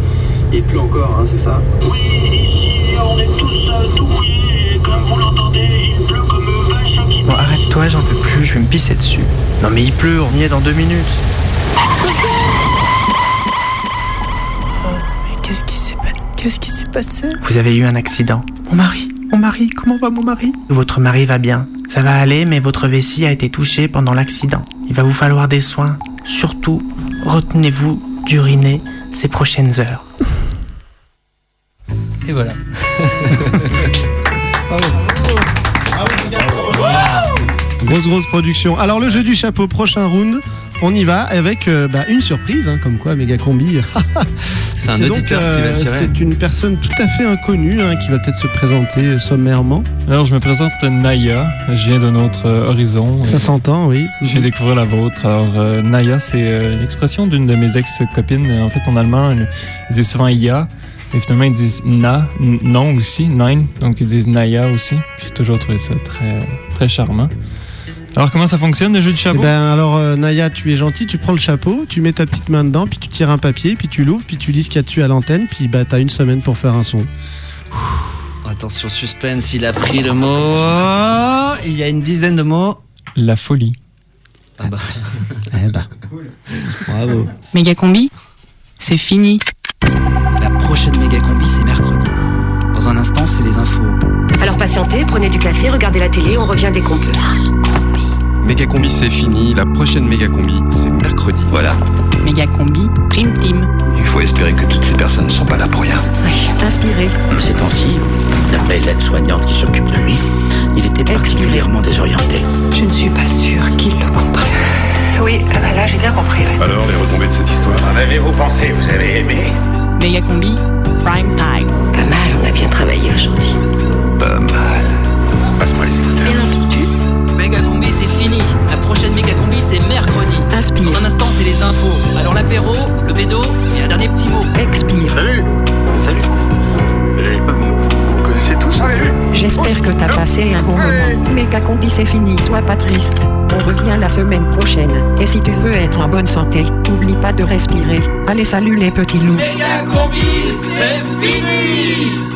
Speaker 46: il pleut encore, hein, c'est ça
Speaker 20: Oui, ici, on est tous euh, tout mouillés. Et comme vous l'entendez, il pleut comme vache qui
Speaker 42: Bon, arrête-toi, j'en peux plus, je vais me pisser dessus.
Speaker 43: Non mais il pleut, on y est dans deux minutes.
Speaker 42: Mais qu'est-ce qui s'est passé Qu'est-ce qui s'est passé Vous avez eu un accident. Mon mari, mon mari, comment va mon mari Votre mari va bien. Ça va aller, mais votre vessie a été touchée pendant l'accident. Il va vous falloir des soins. Surtout, retenez-vous d'uriner ces prochaines heures.
Speaker 40: Et voilà.
Speaker 15: Grosse grosse production. Alors le jeu du chapeau, prochain round. On y va avec euh, bah, une surprise, hein, comme quoi Méga Combi.
Speaker 33: C'est un
Speaker 15: donc,
Speaker 33: auditeur qui va tirer.
Speaker 15: C'est une personne tout à fait inconnue hein, qui va peut-être se présenter euh, sommairement.
Speaker 34: Alors, je me présente Naya. Je viens d'un autre euh, horizon.
Speaker 15: Ça
Speaker 34: Euh,
Speaker 15: s'entend, oui.
Speaker 34: Je viens découvrir la vôtre. Alors, euh, Naya, c'est euh, l'expression d'une de mes ex-copines. En fait, en allemand, ils disent souvent Ia. Et finalement, ils disent Na, non aussi, Nein. Donc, ils disent Naya aussi. J'ai toujours trouvé ça très, très charmant. Alors, comment ça fonctionne, le jeu de
Speaker 15: Eh
Speaker 34: chapeau
Speaker 15: ben alors euh, Naya, tu es gentil, tu prends le chapeau, tu mets ta petite main dedans, puis tu tires un papier, puis tu l'ouvres, puis tu lis ce qu'il y a dessus à l'antenne, puis bah t'as une semaine pour faire un son.
Speaker 17: Attention, suspense, il a pris le mot. Oh, il y a une dizaine de mots.
Speaker 34: La folie.
Speaker 17: Ah bah.
Speaker 15: Eh
Speaker 17: Eh ben. Bravo.
Speaker 10: Méga combi, c'est fini.
Speaker 47: La prochaine méga combi, c'est mercredi. Dans un instant, c'est les infos.
Speaker 48: Alors patientez, prenez du café, regardez la télé, on revient dès qu'on peut.
Speaker 27: Méga combi, c'est fini. La prochaine méga combi, c'est mercredi.
Speaker 33: Voilà.
Speaker 10: Méga combi, prime team.
Speaker 33: Il faut espérer que toutes ces personnes ne sont pas là pour rien.
Speaker 48: Oui, inspirez.
Speaker 33: Ces temps-ci, d'après l'aide-soignante qui s'occupe de lui, il était particulièrement désorienté.
Speaker 48: Je ne suis pas sûre qu'il le comprenne. Oui, ah bah là j'ai bien compris. ouais.
Speaker 49: Alors, les retombées de cette histoire
Speaker 33: En avez-vous pensé Vous avez aimé
Speaker 10: Méga combi, prime time.
Speaker 48: Pas mal, on a bien travaillé aujourd'hui.
Speaker 33: Pas mal.
Speaker 49: Passe-moi les écouteurs.
Speaker 48: Bien entendu.
Speaker 47: Méga combi, c'est fini. La prochaine méga combi, c'est mercredi.
Speaker 48: Inspire.
Speaker 47: Dans un instant, c'est les infos. Alors l'apéro, le bédo et un dernier petit mot.
Speaker 48: Expire.
Speaker 49: Salut Salut Salut Vous connaissez tous
Speaker 48: J'espère que t'as passé un bon moment. Méga combi c'est fini, sois pas triste. On revient la semaine prochaine. Et si tu veux être en bonne santé, n'oublie pas de respirer. Allez, salut les petits loups.
Speaker 50: Méga combi, c'est fini